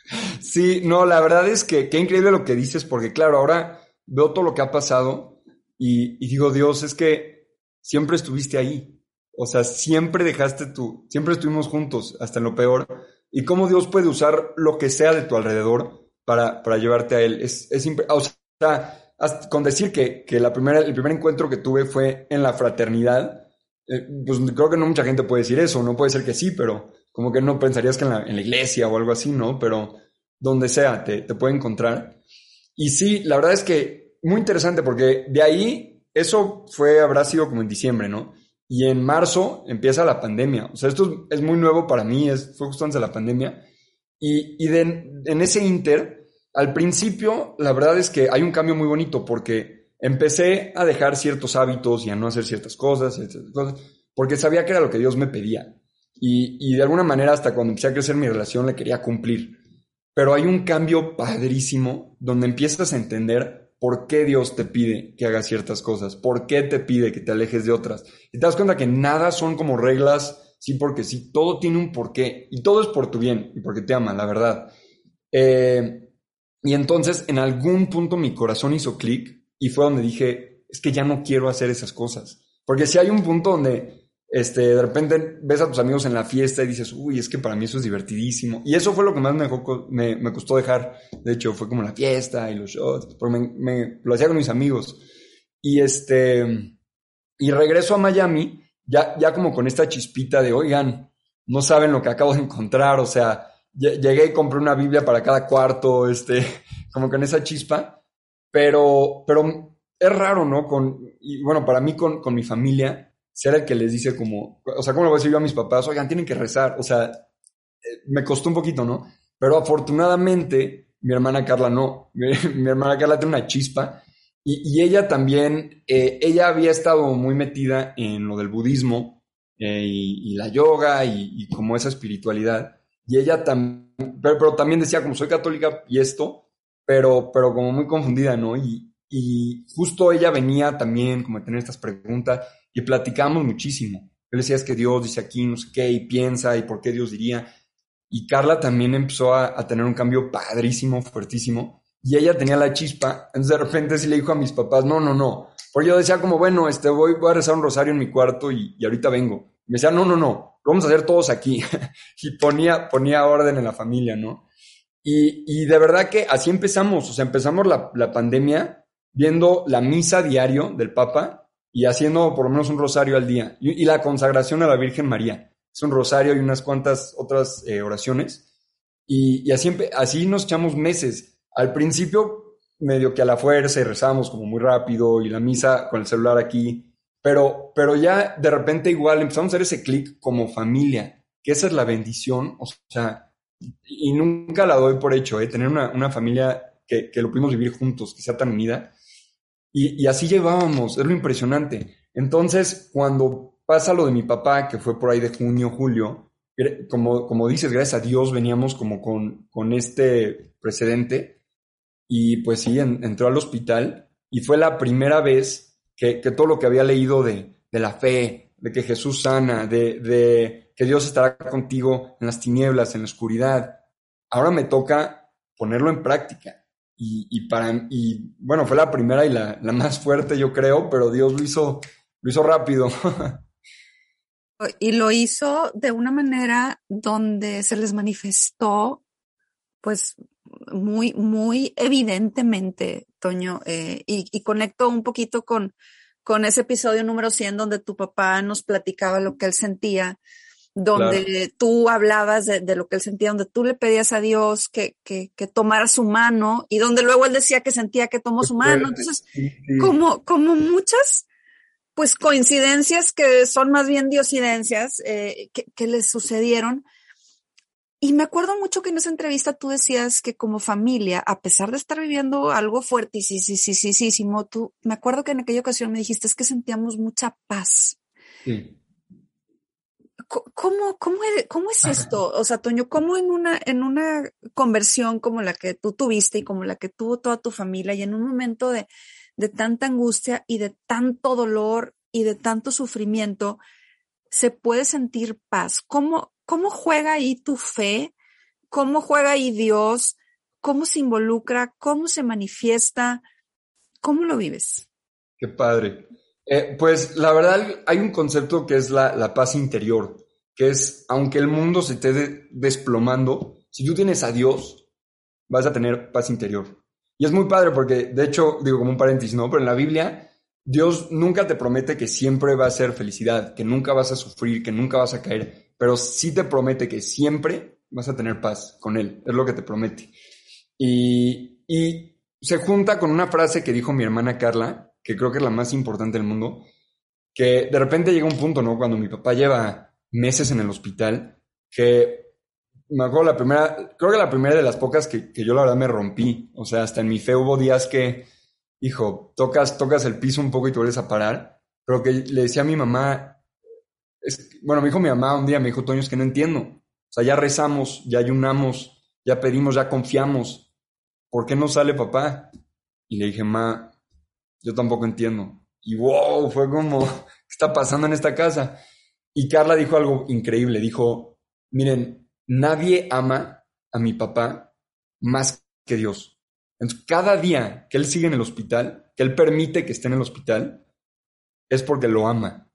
Sí, no, la verdad es que qué increíble lo que dices, porque claro, ahora veo todo lo que ha pasado y, y digo, Dios, es que siempre estuviste ahí. O sea, siempre dejaste tú, siempre estuvimos juntos, hasta en lo peor. Y cómo Dios puede usar lo que sea de tu alrededor para, para llevarte a Él. Es, es o sea, con decir que, que la primera, el primer encuentro que tuve fue en la fraternidad, eh, pues creo que no mucha gente puede decir eso, no puede ser que sí, pero como que no pensarías que en la, en la iglesia o algo así, ¿no? Pero donde sea te, te puede encontrar. Y sí, la verdad es que muy interesante porque de ahí, eso fue, habrá sido como en diciembre, ¿no? Y en marzo empieza la pandemia. O sea, esto es muy nuevo para mí, es, fue justo antes de la pandemia. Y, y en ese inter, al principio, la verdad es que hay un cambio muy bonito porque empecé a dejar ciertos hábitos y a no hacer ciertas cosas, ciertas cosas porque sabía que era lo que Dios me pedía. Y, y de alguna manera, hasta cuando empecé a crecer mi relación, le quería cumplir. Pero hay un cambio padrísimo donde empiezas a entender por qué Dios te pide que hagas ciertas cosas, por qué te pide que te alejes de otras. Y te das cuenta que nada son como reglas, sí porque sí, todo tiene un porqué y todo es por tu bien y porque te ama, la verdad. Eh, y entonces en algún punto mi corazón hizo clic y fue donde dije, es que ya no quiero hacer esas cosas. Porque si hay un punto donde este, de repente ves a tus amigos en la fiesta y dices, uy, es que para mí eso es divertidísimo. Y eso fue lo que más me, me, costó dejar. De hecho, fue como la fiesta y los shots, me, me, lo hacía con mis amigos. Y este, y regreso a Miami, ya, ya como con esta chispita de, oigan, no saben lo que acabo de encontrar, o sea, llegué y compré una Biblia para cada cuarto, este, como con esa chispa, pero, pero es raro, ¿no? Con, y bueno, para mí con, con mi familia, ser el que les dice como, o sea, ¿cómo le voy a decir yo a mis papás? Oigan, tienen que rezar. O sea, eh, me costó un poquito, ¿no? Pero afortunadamente, mi hermana Carla no. Mi, hermana Carla tiene una chispa. Y, ella también, eh, ella había estado muy metida en lo del budismo eh, y, la yoga y, como esa espiritualidad. Y ella también, pero, también decía, como soy católica y esto, pero, pero como muy confundida, ¿no? Y, y justo ella venía también como a tener estas preguntas y platicamos muchísimo. Él decía, es que Dios dice aquí, no sé qué, y piensa, y por qué Dios diría. Y Carla también empezó a, tener un cambio padrísimo, fuertísimo, y ella tenía la chispa, entonces de repente sí le dijo a mis papás, no, no, no, porque yo decía como, bueno, este, voy, a rezar un rosario en mi cuarto y, y ahorita vengo. Y me decía, no, no, no, lo vamos a hacer todos aquí. y ponía, ponía orden en la familia, ¿no? Y, y de verdad que así empezamos, o sea, empezamos la, la pandemia viendo la misa diario del Papa y haciendo por lo menos un rosario al día. Y, la consagración a la Virgen María. Es un rosario y unas cuantas otras eh, oraciones. Y, así, así nos echamos meses. Al principio, medio que a la fuerza y rezamos como muy rápido y la misa con el celular aquí. Pero, pero ya de repente igual empezamos a hacer ese clic como familia, que esa es la bendición. O sea, y nunca la doy por hecho, ¿eh? tener una, una familia que, que lo pudimos vivir juntos, que sea tan unida y, así llevábamos, es lo impresionante. Entonces, cuando pasa lo de mi papá, que fue por ahí de junio, julio, como, como dices, gracias a Dios veníamos como con, con este precedente y pues sí, entró al hospital y fue la primera vez que, todo lo que había leído de, de, la fe, de que Jesús sana, de, de que Dios estará contigo en las tinieblas, en la oscuridad, ahora me toca ponerlo en práctica. Y, para, y bueno, fue la primera y la, más fuerte, yo creo, pero Dios lo hizo, lo hizo rápido. y lo hizo de una manera donde se les manifestó, pues, muy, muy evidentemente, Toño, eh, y, y conecto un poquito con, con ese episodio número 100 donde tu papá nos platicaba lo que él sentía donde tú hablabas de, lo que él sentía, donde tú le pedías a Dios que, que, que, tomara su mano y donde luego él decía que sentía que tomó su mano. Entonces, como, como muchas, pues coincidencias que son más bien diosidencias eh, que, que les sucedieron. Y me acuerdo mucho que en esa entrevista tú decías que como familia, a pesar de estar viviendo algo fuerte, sí, sí, sí, sí, sí, sí, tú, me acuerdo que en aquella ocasión me dijiste es que sentíamos mucha paz. Sí ¿Cómo, cómo, cómo es esto? O sea, Toño, ¿cómo en una, en una conversión como la que tú tuviste y como la que tuvo toda tu familia y en un momento de, de tanta angustia y de tanto dolor y de tanto sufrimiento, se puede sentir paz? ¿Cómo, cómo juega ahí tu fe? ¿Cómo juega ahí Dios? ¿Cómo se involucra? ¿Cómo se manifiesta? ¿Cómo lo vives? Qué padre. Eh, pues la verdad hay un concepto que es la, paz interior, que es, aunque el mundo se esté desplomando, si tú tienes a Dios, vas a tener paz interior. Y es muy padre porque, de hecho, digo como un paréntesis, ¿no? Pero en la Biblia, Dios nunca te promete que siempre va a ser felicidad, que nunca vas a sufrir, que nunca vas a caer, pero sí te promete que siempre vas a tener paz con Él. Es lo que te promete. Y, y se junta con una frase que dijo mi hermana Carla, que creo que es la más importante del mundo, que de repente llega un punto, ¿no? Cuando mi papá lleva meses en el hospital, que me acuerdo la primera, creo que la primera de las pocas que, que, yo la verdad me rompí. O sea, hasta en mi fe hubo días que, hijo, tocas, tocas el piso un poco y te vuelves a parar. Pero que le decía a mi mamá, bueno, me dijo mi mamá un día, me dijo, Toño, es que no entiendo. O sea, ya rezamos, ya ayunamos, ya pedimos, ya confiamos. ¿Por qué no sale papá? Y le dije, ma, yo tampoco entiendo. Y wow, fue como, ¿qué está pasando en esta casa? Y Carla dijo algo increíble, dijo, miren, nadie ama a mi papá más que Dios. Entonces, cada día que él sigue en el hospital, que él permite que esté en el hospital, es porque lo ama.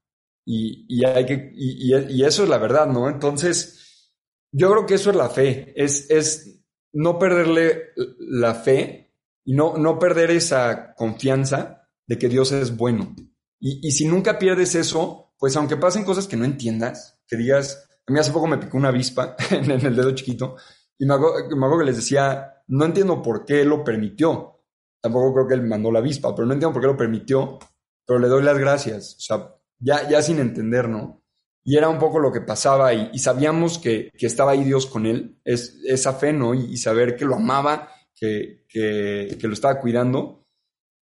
Y, hay que, y, eso es la verdad, ¿no? Entonces, yo creo que eso es la fe, es, es no perderle la fe y no, no perder esa confianza de que Dios es bueno. Y, y si nunca pierdes eso, pues aunque pasen cosas que no entiendas, que digas, a mí hace poco me picó una avispa en, el dedo chiquito y me hago, que les decía, no entiendo por qué lo permitió. Tampoco creo que él mandó la avispa, pero no entiendo por qué lo permitió, pero le doy las gracias. O sea, ya, ya sin entender, ¿no? Y era un poco lo que pasaba y, sabíamos que, que, estaba ahí Dios con él, es, esa fe, ¿no? Y, saber que lo amaba, que, que, lo estaba cuidando.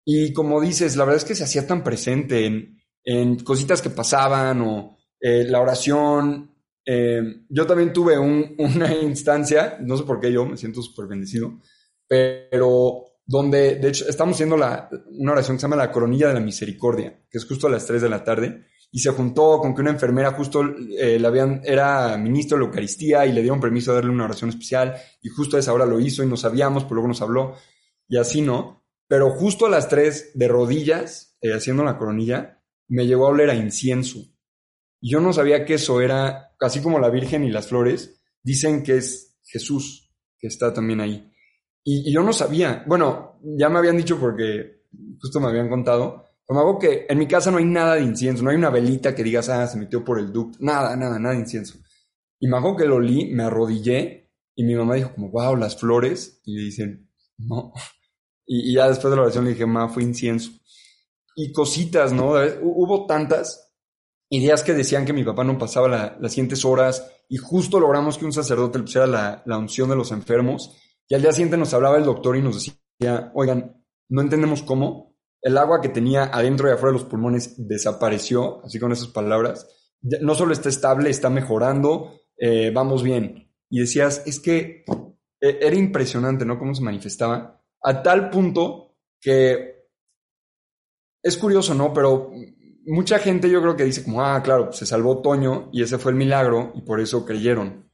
Y como dices, la verdad es que se hacía tan presente en, en cositas que pasaban o eh, la oración, eh, yo también tuve una instancia, no sé por qué yo me siento súper bendecido, pero donde, de hecho, estamos haciendo la, una oración que se llama la coronilla de la misericordia, que es justo a las 3 de la tarde, y se juntó con que una enfermera justo eh, la habían, era ministro de la Eucaristía y le dieron permiso de darle una oración especial, y justo a esa hora lo hizo y no sabíamos, pero luego nos habló, y así no. Pero justo a las 3 de rodillas, eh, haciendo la coronilla, me llevó a oler a incienso. Y yo no sabía que eso era, así como la Virgen y las flores, dicen que es Jesús, que está también ahí. Y, yo no sabía, bueno, ya me habían dicho porque justo me habían contado, como hago que en mi casa no hay nada de incienso, no hay una velita que digas, ah, se metió por el ducto, nada, nada, nada de incienso. Y me hago que lo olí, me arrodillé y mi mamá dijo como, wow, las flores. Y le dicen, no. Y, ya después de la oración le dije, ma, fue incienso. Y cositas, ¿no? Hubo tantas y días que decían que mi papá no pasaba las siguientes horas y justo logramos que un sacerdote le pusiera la, la, unción de los enfermos y al día siguiente nos hablaba el doctor y nos decía, oigan, no entendemos cómo, el agua que tenía adentro y afuera de los pulmones desapareció, así con esas palabras, no solo está estable, está mejorando, eh, vamos bien. Y decías, es que e, era impresionante, ¿no? Cómo se manifestaba, a tal punto que es curioso, ¿no? Pero mucha gente yo creo que dice como, ah, claro, se salvó Toño y ese fue el milagro y por eso creyeron.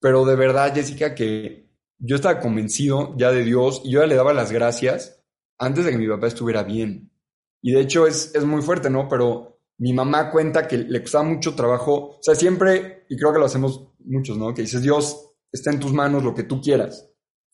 Pero de verdad, Jessica, que yo estaba convencido ya de Dios y yo ya le daba las gracias antes de que mi papá estuviera bien. Y de hecho es, es muy fuerte, ¿no? Pero mi mamá cuenta que le costaba mucho trabajo, o sea, siempre, y creo que lo hacemos muchos, ¿no? Que dices, Dios, está en tus manos lo que tú quieras,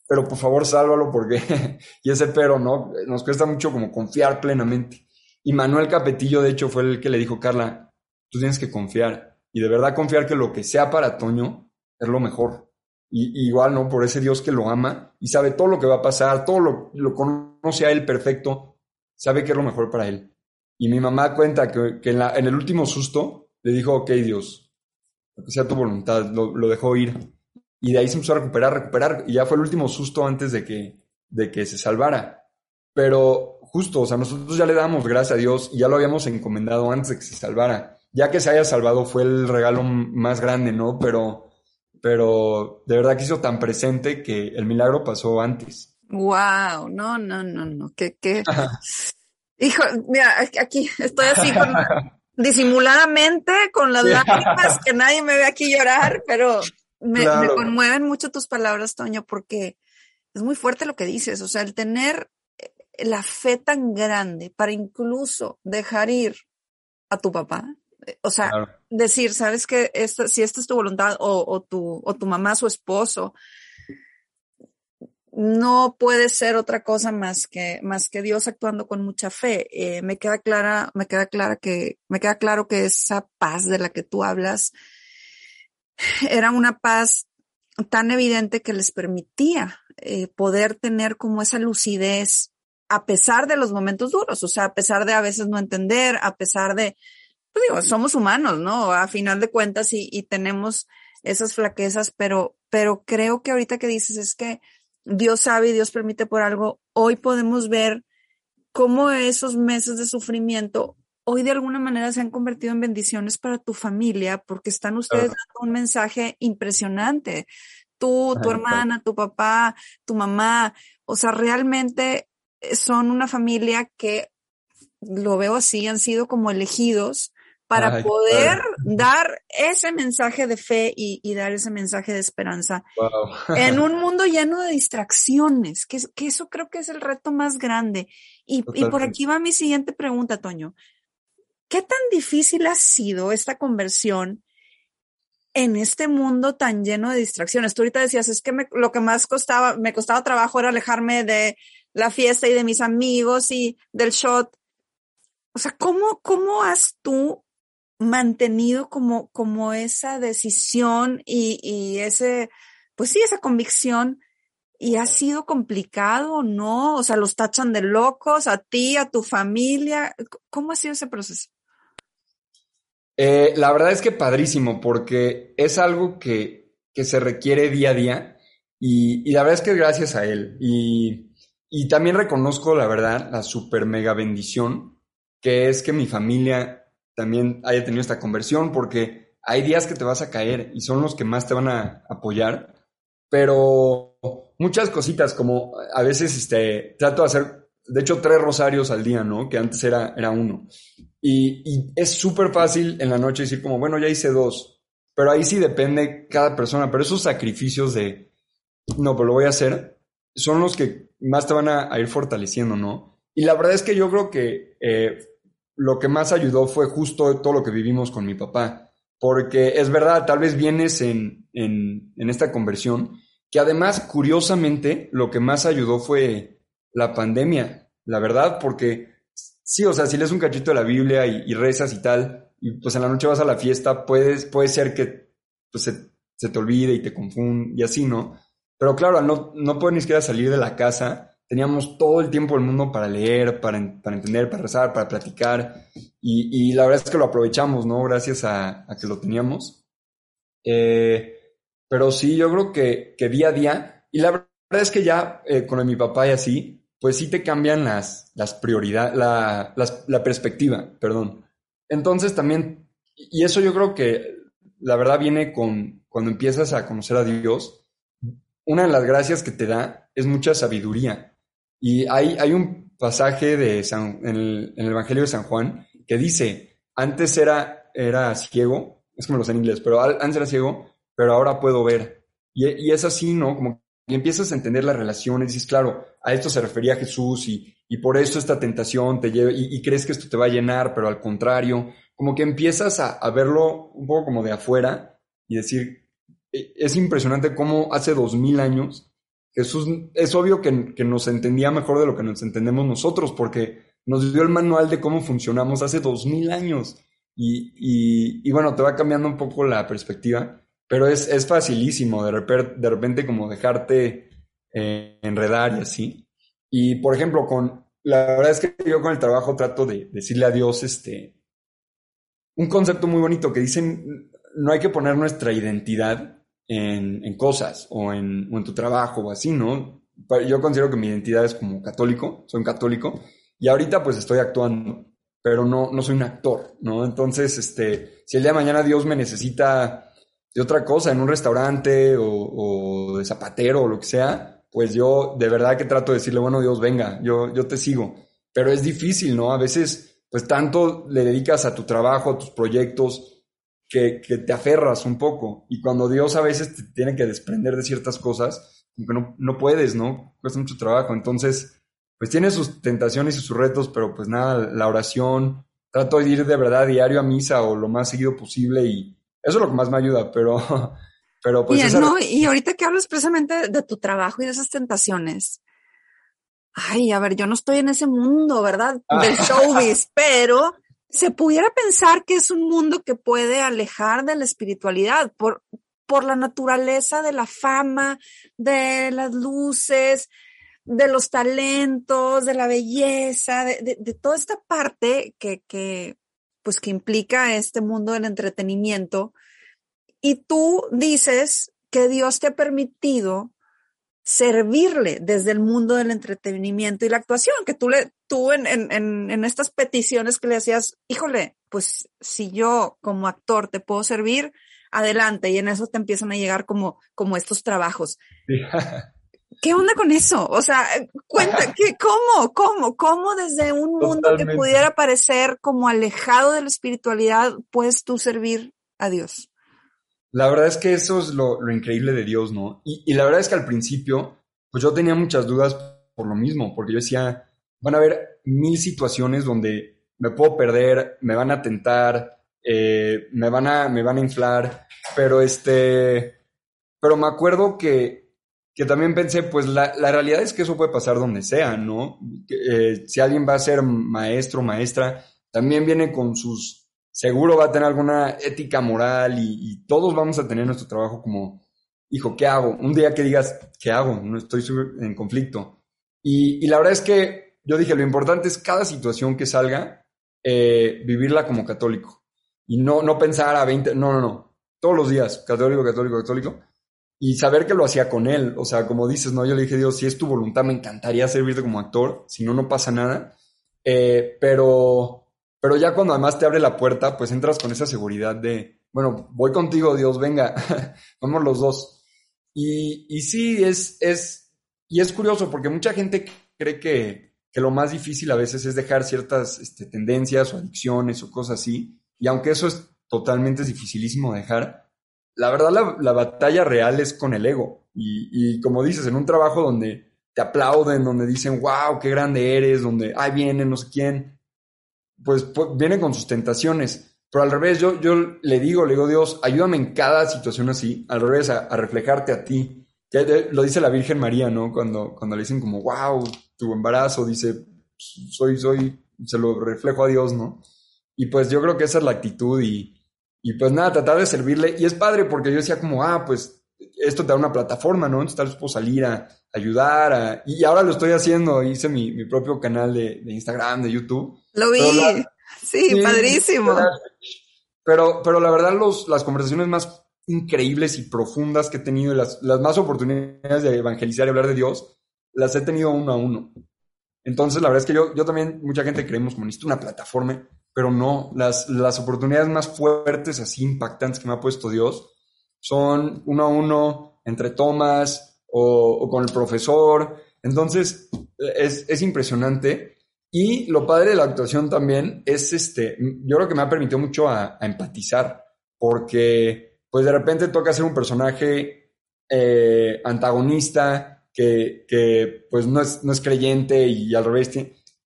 pero por favor sálvalo porque, y ese pero, ¿no? Nos cuesta mucho como confiar plenamente. Y Manuel Capetillo, de hecho, fue el que le dijo, Carla, tú tienes que confiar. Y de verdad confiar que lo que sea para Toño es lo mejor. Y, igual, ¿no? Por ese Dios que lo ama y sabe todo lo que va a pasar, todo lo, lo conoce a él perfecto, sabe que es lo mejor para él. Y mi mamá cuenta que, que en, la, en, el último susto le dijo, ok, Dios, lo que sea tu voluntad, lo, dejó ir. Y de ahí se empezó a recuperar, recuperar, y ya fue el último susto antes de que, de que se salvara. Pero justo, o sea, nosotros ya le damos gracias a Dios y ya lo habíamos encomendado antes de que se salvara. Ya que se haya salvado fue el regalo más grande, ¿no? Pero, pero de verdad que hizo tan presente que el milagro pasó antes. Wow, no, no, no, no, que, qué. Hijo, mira, aquí estoy así con, disimuladamente con las lágrimas, que nadie me ve aquí llorar, pero me, me conmueven mucho tus palabras, Toño, porque es muy fuerte lo que dices, o sea, el tener la fe tan grande para incluso dejar ir a tu papá. Eh, o sea, decir, sabes que si esta es tu voluntad o, tu, o tu mamá, su esposo, no puede ser otra cosa más que, más que Dios actuando con mucha fe. Eh, me queda clara, me queda clara que, me queda claro que esa paz de la que tú hablas era una paz tan evidente que les permitía eh, poder tener como esa lucidez a pesar de los momentos duros, o sea, a pesar de a veces no entender, a pesar de, pues digo, somos humanos, ¿no? A final de cuentas y, y tenemos esas flaquezas, pero, pero creo que ahorita que dices es que Dios sabe y Dios permite por algo, hoy podemos ver cómo esos meses de sufrimiento hoy de alguna manera se han convertido en bendiciones para tu familia porque están ustedes dando un mensaje impresionante. Tú, tu hermana, tu papá, tu mamá, o sea, realmente son una familia que lo veo así, han sido como elegidos para poder dar ese mensaje de fe y, dar ese mensaje de esperanza en un mundo lleno de distracciones, que, que, eso creo que es el reto más grande. Y, y, por aquí va mi siguiente pregunta, Toño. ¿Qué tan difícil ha sido esta conversión en este mundo tan lleno de distracciones? Tú ahorita decías, es que lo que más costaba, me costaba trabajo era alejarme de la fiesta y de mis amigos y del shot. O sea, ¿cómo, cómo has tú mantenido como, como esa decisión y, y ese, pues sí, esa convicción y ha sido complicado no? O sea, los tachan de locos a ti, a tu familia. ¿Cómo ha sido ese proceso? Eh, la verdad es que padrísimo, porque es algo que, que se requiere día a día y, y, la verdad es que gracias a él. Y, y también reconozco, la verdad, la super mega bendición que es que mi familia también haya tenido esta conversión, porque hay días que te vas a caer y son los que más te van a apoyar, pero muchas cositas como a veces este, trato de hacer, de hecho, tres rosarios al día, ¿no? Que antes era, era uno. Y, y es súper fácil en la noche decir como, bueno, ya hice dos, pero ahí sí depende cada persona, pero esos sacrificios de, no, pues lo voy a hacer, son los que más te van a, ir fortaleciendo, ¿no? Y la verdad es que yo creo que eh, lo que más ayudó fue justo todo lo que vivimos con mi papá. Porque es verdad, tal vez vienes en, en, en esta conversión, que además, curiosamente, lo que más ayudó fue la pandemia, la verdad, porque sí, o sea, si lees un cachito de la Biblia y, rezas y tal, y pues en la noche vas a la fiesta, puedes, puede ser que pues, se, te olvide y te confunda y así, ¿no? Pero claro, no, no puedes ni siquiera salir de la casa, teníamos todo el tiempo del mundo para leer, para, para entender, para rezar, para platicar. Y, y, la verdad es que lo aprovechamos, ¿no? Gracias a, a que lo teníamos. Eh, pero sí, yo creo que, que, día a día, y la verdad es que ya eh, con mi papá y así, pues sí te cambian las, las prioridades, la, la perspectiva, perdón. Entonces también, y eso yo creo que la verdad viene con cuando empiezas a conocer a Dios, una de las gracias que te da es mucha sabiduría. Y hay, hay un pasaje de en, el, Evangelio de San Juan que dice, antes era, era ciego, es como lo sé en inglés, pero antes era ciego, pero ahora puedo ver. Y, y es así, ¿no? Como que empiezas a entender las relaciones, dices, claro, a esto se refería Jesús y, y por eso esta tentación te lleva, y, y, crees que esto te va a llenar, pero al contrario, como que empiezas a, a verlo un poco como de afuera y decir, e, es impresionante cómo hace dos mil años Jesús es obvio que, que, nos entendía mejor de lo que nos entendemos nosotros, porque nos dio el manual de cómo funcionamos hace dos mil años. Y, y, bueno, te va cambiando un poco la perspectiva, pero es, es facilísimo de repente, de repente como dejarte eh, enredar y así. Y por ejemplo, con la verdad es que yo con el trabajo trato de decirle a Dios este un concepto muy bonito que dicen no hay que poner nuestra identidad en, cosas o en, tu trabajo o así, ¿no? Yo considero que mi identidad es como católico, soy católico y ahorita pues estoy actuando, pero no, no soy un actor, ¿no? Entonces, este, si el día de mañana Dios me necesita de otra cosa, en un restaurante o, o de zapatero o lo que sea, pues yo de verdad que trato de decirle, bueno, Dios, venga, yo, yo te sigo. Pero es difícil, ¿no? A veces, pues tanto le dedicas a tu trabajo, a tus proyectos, que, que, te aferras un poco. Y cuando Dios a veces te tiene que desprender de ciertas cosas, como no, no puedes, ¿no? Cuesta mucho trabajo. Entonces, pues tiene sus tentaciones y sus retos, pero pues nada, la oración, trato de ir de verdad diario a misa o lo más seguido posible y eso es lo que más me ayuda, pero Pero pues... Bien, no, y ahorita que hablas precisamente de tu trabajo y de esas tentaciones, ay, a ver, yo no estoy en ese mundo, ¿verdad? Del showbiz, pero se pudiera pensar que es un mundo que puede alejar de la espiritualidad por, por la naturaleza de la fama, de las luces, de los talentos, de la belleza, de, de, toda esta parte que, que, pues que implica este mundo del entretenimiento. Y tú dices que Dios te ha permitido servirle desde el mundo del entretenimiento y la actuación, que tú le, tú en, en, en, estas peticiones que le hacías, híjole, pues si yo como actor te puedo servir, adelante, y en eso te empiezan a llegar como, como estos trabajos. ¿Qué onda con eso? O sea, cuenta, ¿qué, ¿cómo, cómo, cómo desde un mundo que pudiera parecer como alejado de la espiritualidad puedes tú servir a Dios? La verdad es que eso es lo, increíble de Dios, ¿no? Y, y, la verdad es que al principio, pues yo tenía muchas dudas por lo mismo, porque yo decía, van a haber mil situaciones donde me puedo perder, me van a tentar, eh, me, van a, me van a inflar, pero este, pero me acuerdo que, que también pensé, pues la, la, realidad es que eso puede pasar donde sea, ¿no? Eh, si alguien va a ser maestro, maestra, también viene con sus seguro va a tener alguna ética moral y, todos vamos a tener nuestro trabajo como, hijo, ¿qué hago? Un día que digas, ¿qué hago? No estoy en conflicto. Y, la verdad es que yo dije, lo importante es cada situación que salga, eh, vivirla como católico. Y no, no pensar a 20, no, no, no. Todos los días, católico, católico, católico. Y saber que lo hacía con él. O sea, como dices, ¿no? Yo le dije, Dios, si es tu voluntad, me encantaría servirte como actor. Si no, no pasa nada. Eh, pero pero ya cuando además te abre la puerta, pues entras con esa seguridad de, bueno, voy contigo, Dios, venga, vamos los dos. Y, y sí, es, es, y es curioso porque mucha gente cree que, que lo más difícil a veces es dejar ciertas este, tendencias o adicciones o cosas así. Y aunque eso es totalmente dificilísimo dejar, la verdad la, la batalla real es con el ego. Y, y, como dices, en un trabajo donde te aplauden, donde dicen, wow, qué grande eres, donde, ay, viene no sé quién, pues, viene con sus tentaciones. Pero al revés, yo, yo le digo, le digo, Dios, ayúdame en cada situación así, al revés, a, reflejarte a ti. Ya, lo dice la Virgen María, ¿no? Cuando, cuando le dicen como, wow, tu embarazo, dice, soy, soy, se lo reflejo a Dios, ¿no? Y pues yo creo que esa es la actitud y, y pues nada, tratar de servirle. Y es padre porque yo decía como, ah, pues esto te da una plataforma, ¿no? Entonces tal vez puedo salir a, ayudar. y ahora lo estoy haciendo, hice mi, mi propio canal de, de Instagram, de YouTube lo vi. sí, padrísimo. Pero, pero la verdad, los, las conversaciones más increíbles y profundas que he tenido, las, las más oportunidades de evangelizar y hablar de Dios, las he tenido uno a uno. Entonces, la verdad es que yo, yo también, mucha gente creemos como necesito una plataforma, pero no, las, las oportunidades más fuertes, así impactantes que me ha puesto Dios, son uno a uno, entre tomas o, con el profesor. Entonces, es, es impresionante y lo padre de la actuación también es este, yo creo que me ha permitido mucho a, empatizar, porque pues de repente toca ser un personaje eh, antagonista que, que, pues no es, no es creyente y al revés.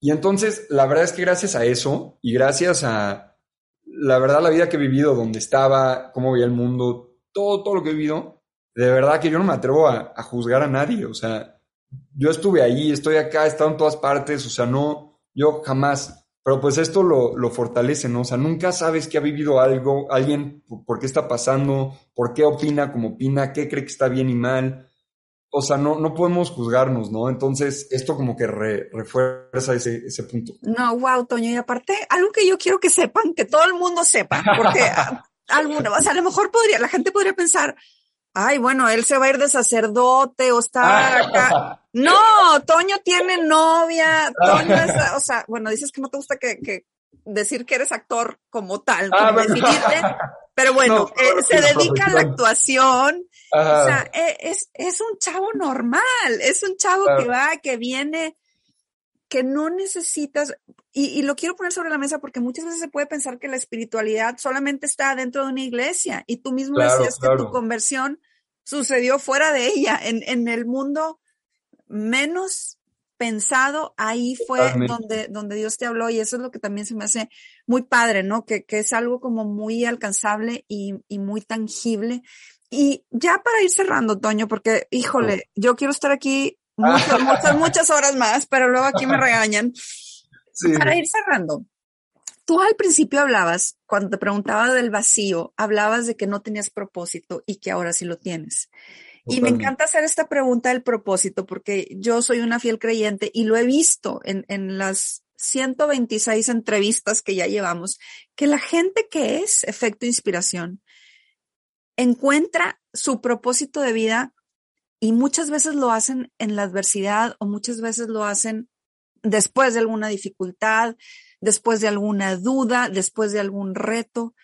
Y entonces la verdad es que gracias a eso y gracias a la verdad la vida que he vivido, donde estaba, cómo veía el mundo, todo, todo lo que he vivido, de verdad que yo no me atrevo a, a juzgar a nadie. O sea, yo estuve ahí, estoy acá, he estado en todas partes, o sea, no, yo jamás. Pero pues esto lo, lo fortalece, ¿no? O sea, nunca sabes que ha vivido algo, alguien, por, qué está pasando, por qué opina como opina, qué cree que está bien y mal. O sea, no, no podemos juzgarnos, ¿no? Entonces, esto como que refuerza ese, ese punto. No, wow, Toño. Y aparte, algo que yo quiero que sepan, que todo el mundo sepa, porque alguna, o sea, a lo mejor podría, la gente podría pensar, ay, bueno, él se va a ir de sacerdote o está ah. acá. No, Toño tiene novia, Toño es, o sea, bueno, dices que no te gusta que, decir que eres actor como tal, ah, pero bueno, eh, se dedica a la actuación, o sea, eh, es, es un chavo normal, es un chavo que va, que viene, que no necesitas, y, lo quiero poner sobre la mesa porque muchas veces se puede pensar que la espiritualidad solamente está dentro de una iglesia, y tú mismo decías que tu conversión sucedió fuera de ella, en, en el mundo menos pensado, ahí fue donde, donde Dios te habló y eso es lo que también se me hace muy padre, ¿no? Que, que es algo como muy alcanzable y, y muy tangible. y ya para ir cerrando, Toño, porque, híjole, yo quiero estar aquí muchas, muchas, muchas horas más, pero luego aquí me regañan. Para ir cerrando, tú al principio hablabas, cuando te preguntaba del vacío, hablabas de que no tenías propósito y que ahora sí lo tienes. Y me encanta hacer esta pregunta del propósito porque yo soy una fiel creyente y lo he visto en, en las 126 entrevistas que ya llevamos, que la gente que es efecto inspiración encuentra su propósito de vida y muchas veces lo hacen en la adversidad o muchas veces lo hacen después de alguna dificultad, después de alguna duda, después de algún reto.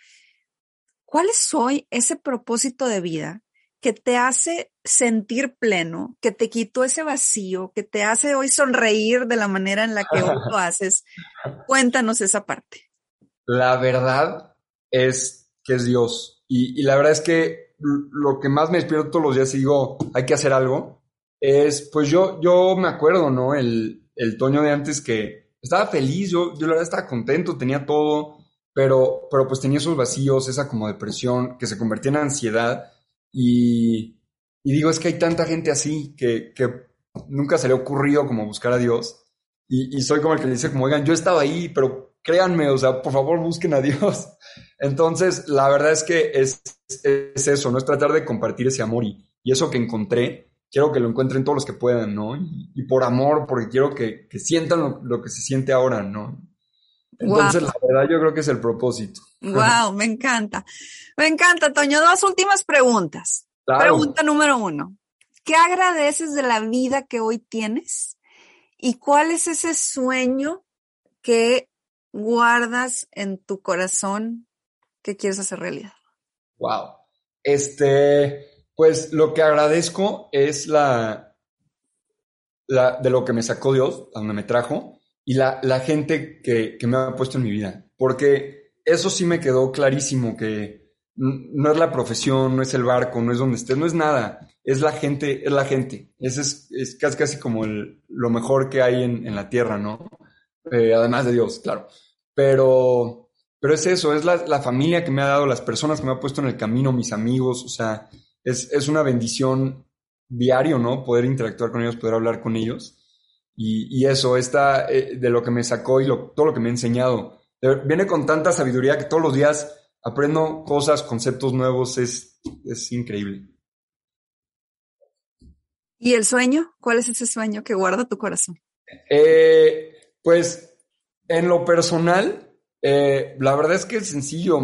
¿Cuál es hoy ese propósito de vida que te hace sentir pleno, que te quitó ese vacío, que te hace hoy sonreír de la manera en la que hoy lo haces. Cuéntanos esa parte. La verdad es que es Dios. Y, la verdad es que lo que más me despierto todos los días y digo, hay que hacer algo, es, pues yo, yo me acuerdo, ¿no? El, el Toño de antes que estaba feliz, yo, yo la verdad estaba contento, tenía todo, pero, pero pues tenía esos vacíos, esa como depresión que se convertía en ansiedad y, digo, es que hay tanta gente así que, nunca se le ha ocurrido como buscar a Dios. Y, soy como el que le dice, como, oigan, yo estaba ahí, pero créanme, o sea, por favor busquen a Dios. Entonces, la verdad es que es, es eso, ¿no? Es tratar de compartir ese amor y, eso que encontré, quiero que lo encuentren todos los que puedan, ¿no? Y, por amor, porque quiero que, sientan lo, que se siente ahora, ¿no? Entonces, la verdad, yo creo que es el propósito. Wow, me encanta. Me encanta, Toño. Dos últimas preguntas. Pregunta número uno. ¿Qué agradeces de la vida que hoy tienes? ¿Y cuál es ese sueño que guardas en tu corazón que quieres hacer realidad? Wow. Este, pues lo que agradezco es la, la de lo que me sacó Dios, a donde me trajo, y la, la gente que, que me ha puesto en mi vida. Porque eso sí me quedó clarísimo que no es la profesión, no es el barco, no es donde estés, no es nada. Es la gente, es la gente. Ese es, es casi, casi como lo mejor que hay en, en la tierra, ¿no? Eh, además de Dios, claro. Pero, pero es eso, es la, la, familia que me ha dado, las personas que me ha puesto en el camino, mis amigos, o sea, es, es una bendición diario, ¿no? Poder interactuar con ellos, poder hablar con ellos. Y, y eso, está eh, de lo que me sacó y lo, todo lo que me ha enseñado. Viene con tanta sabiduría que todos los días aprendo cosas, conceptos nuevos, es, es increíble. ¿Y el sueño? ¿Cuál es ese sueño que guarda tu corazón? Eh, pues en lo personal, eh, la verdad es que es sencillo.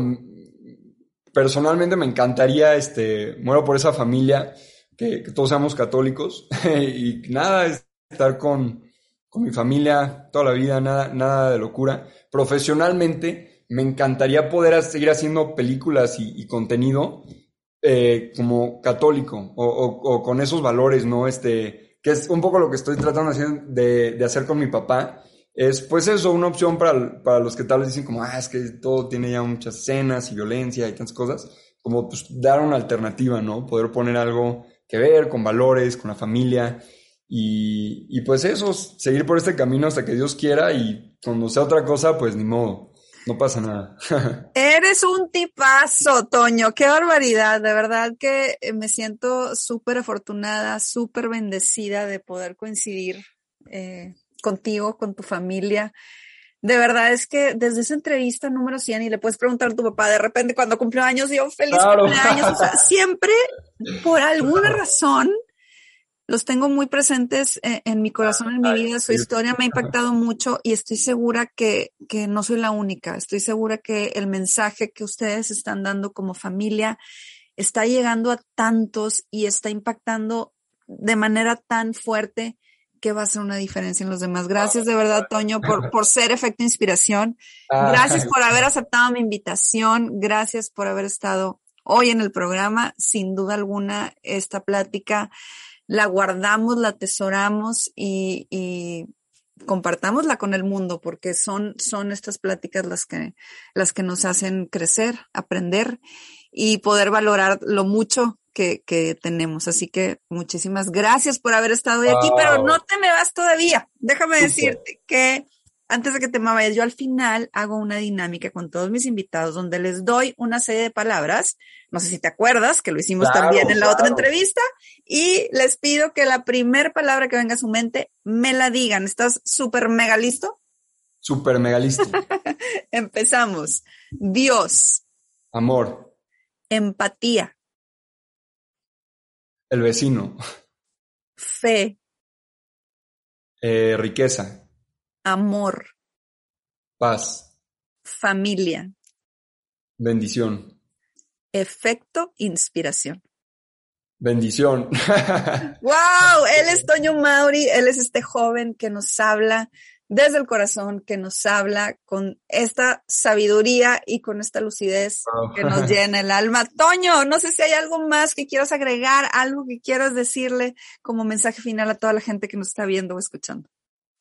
Personalmente me encantaría, este, muero por esa familia, que, todos seamos católicos y nada, es estar con, con mi familia toda la vida, nada, nada de locura. Profesionalmente, me encantaría poder seguir haciendo películas y, contenido eh, como católico o, con esos valores, ¿no? Este, que es un poco lo que estoy tratando de, de hacer con mi papá. Es pues eso, una opción para, para, los que tal vez dicen como, ah, es que todo tiene ya muchas escenas y violencia y tantas cosas, como pues dar una alternativa, ¿no? Poder poner algo que ver con valores, con la familia y, y pues eso, seguir por este camino hasta que Dios quiera y cuando sea otra cosa, pues ni modo. No pasa nada. Eres un tipazo, Toño. Qué barbaridad. De verdad que eh, me siento súper afortunada, súper bendecida de poder coincidir eh, contigo, con tu familia. De verdad es que desde esa entrevista número 100 y le puedes preguntar a tu papá de repente cuando cumplió años, yo feliz cumpleaños. O sea, siempre, por alguna razón, los tengo muy presentes eh, en, mi corazón, en mi vida. Su historia me ha impactado mucho y estoy segura que, que no soy la única. Estoy segura que el mensaje que ustedes están dando como familia está llegando a tantos y está impactando de manera tan fuerte que va a hacer una diferencia en los demás. Gracias de verdad, Toño, por, por ser efecto inspiración. Ah. Gracias por haber aceptado mi invitación. Gracias por haber estado hoy en el programa. Sin duda alguna, esta plática la guardamos, la atesoramos y, y compartámosla con el mundo, porque son, son estas pláticas las que, las que nos hacen crecer, aprender y poder valorar lo mucho que, que tenemos. Así que muchísimas gracias por haber estado hoy aquí, pero no te me vas todavía. Déjame decirte que antes de que te me vayas, yo al final hago una dinámica con todos mis invitados donde les doy una serie de palabras. No sé si te acuerdas que lo hicimos también en la otra entrevista y les pido que la primer palabra que venga a su mente me la digan. ¿Estás súper mega listo? Súper mega listo. Empezamos. Dios. Amor. Empatía. El vecino. Fe. Eh, riqueza. Amor. Paz. Familia. Bendición. Efecto, inspiración. Bendición. ¡Wow! Él es Toño Mauri, él es este joven que nos habla desde el corazón, que nos habla con esta sabiduría y con esta lucidez que nos llena el alma. Toño, no sé si hay algo más que quieras agregar, algo que quieras decirle como mensaje final a toda la gente que nos está viendo o escuchando.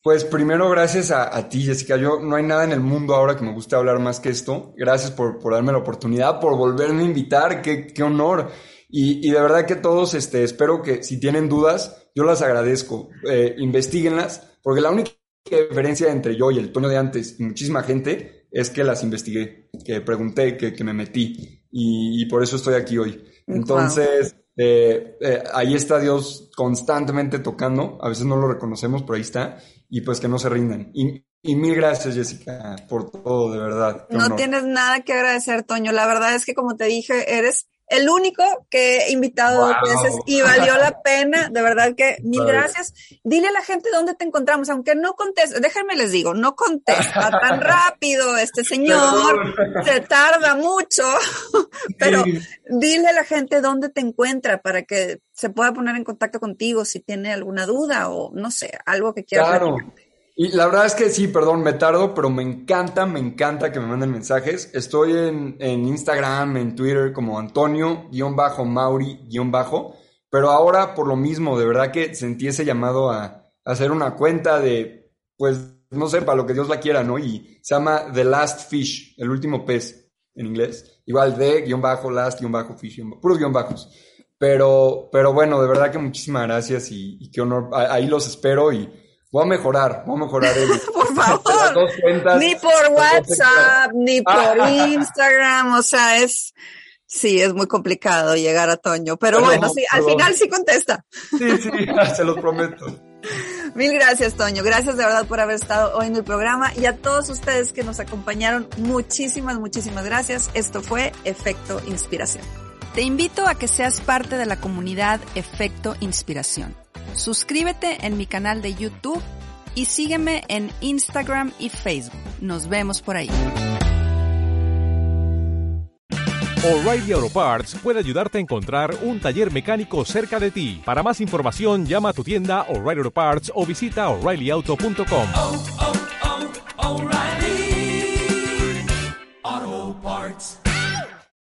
Pues primero, gracias a, ti, Jessica. Yo no hay nada en el mundo ahora que me guste hablar más que esto. Gracias por, por darme la oportunidad, por volverme a invitar. Qué, qué honor. Y, y, de verdad que todos, este, espero que si tienen dudas, yo las agradezco. Eh, investiguenlas, porque la única diferencia entre yo y el Toño de antes y muchísima gente es que las investigué, que pregunté, que, que me metí. Y, y, por eso estoy aquí hoy. Entonces, eh, eh, ahí está Dios constantemente tocando. A veces no lo reconocemos, pero ahí está y pues que no se rindan. Y, mil gracias, Jessica, por todo, de verdad. No tienes nada que agradecer, Toño. La verdad es que, como te dije, eres el único que he invitado dos veces y valió la pena, de verdad que mil gracias. Dile a la gente dónde te encontramos, aunque no conteste, déjenme les digo, no contesta tan rápido este señor, se tarda mucho, pero dile a la gente dónde te encuentra para que se pueda poner en contacto contigo si tiene alguna duda o no sé, algo que quiera. Claro. Y la verdad es que sí, perdón, me tardo, pero me encanta, me encanta que me manden mensajes. Estoy en, Instagram, en Twitter como Antonio-Mauri- pero ahora por lo mismo, de verdad que sentí ese llamado a, hacer una cuenta de, pues, no sé, para lo que Dios la quiera, ¿no? Y se llama The Last Fish, el último pez en inglés. Igual de guion bajo, last, guion bajo, fish, puros guion bajos. Pero, pero bueno, de verdad que muchísimas gracias y, y qué honor. Ahí los espero y Voy a mejorar, voy a mejorar el, por favor. ni por WhatsApp, ni por Instagram, o sea, es, sí, es muy complicado llegar a Toño, pero, bueno, sí, al final sí contesta. Sí, sí, se los prometo. Mil gracias, Toño. Gracias de verdad por haber estado hoy en el programa y a todos ustedes que nos acompañaron, muchísimas, muchísimas gracias. Esto fue Efecto Inspiración. Te invito a que seas parte de la comunidad Efecto Inspiración. Suscríbete en mi canal de YouTube y sígueme en Instagram y Facebook. Nos vemos por ahí. O'Reilly Auto Parts puede ayudarte a encontrar un taller mecánico cerca de ti. Para más información, llama a tu tienda O'Reilly Auto Parts o visita oreillyauto.com.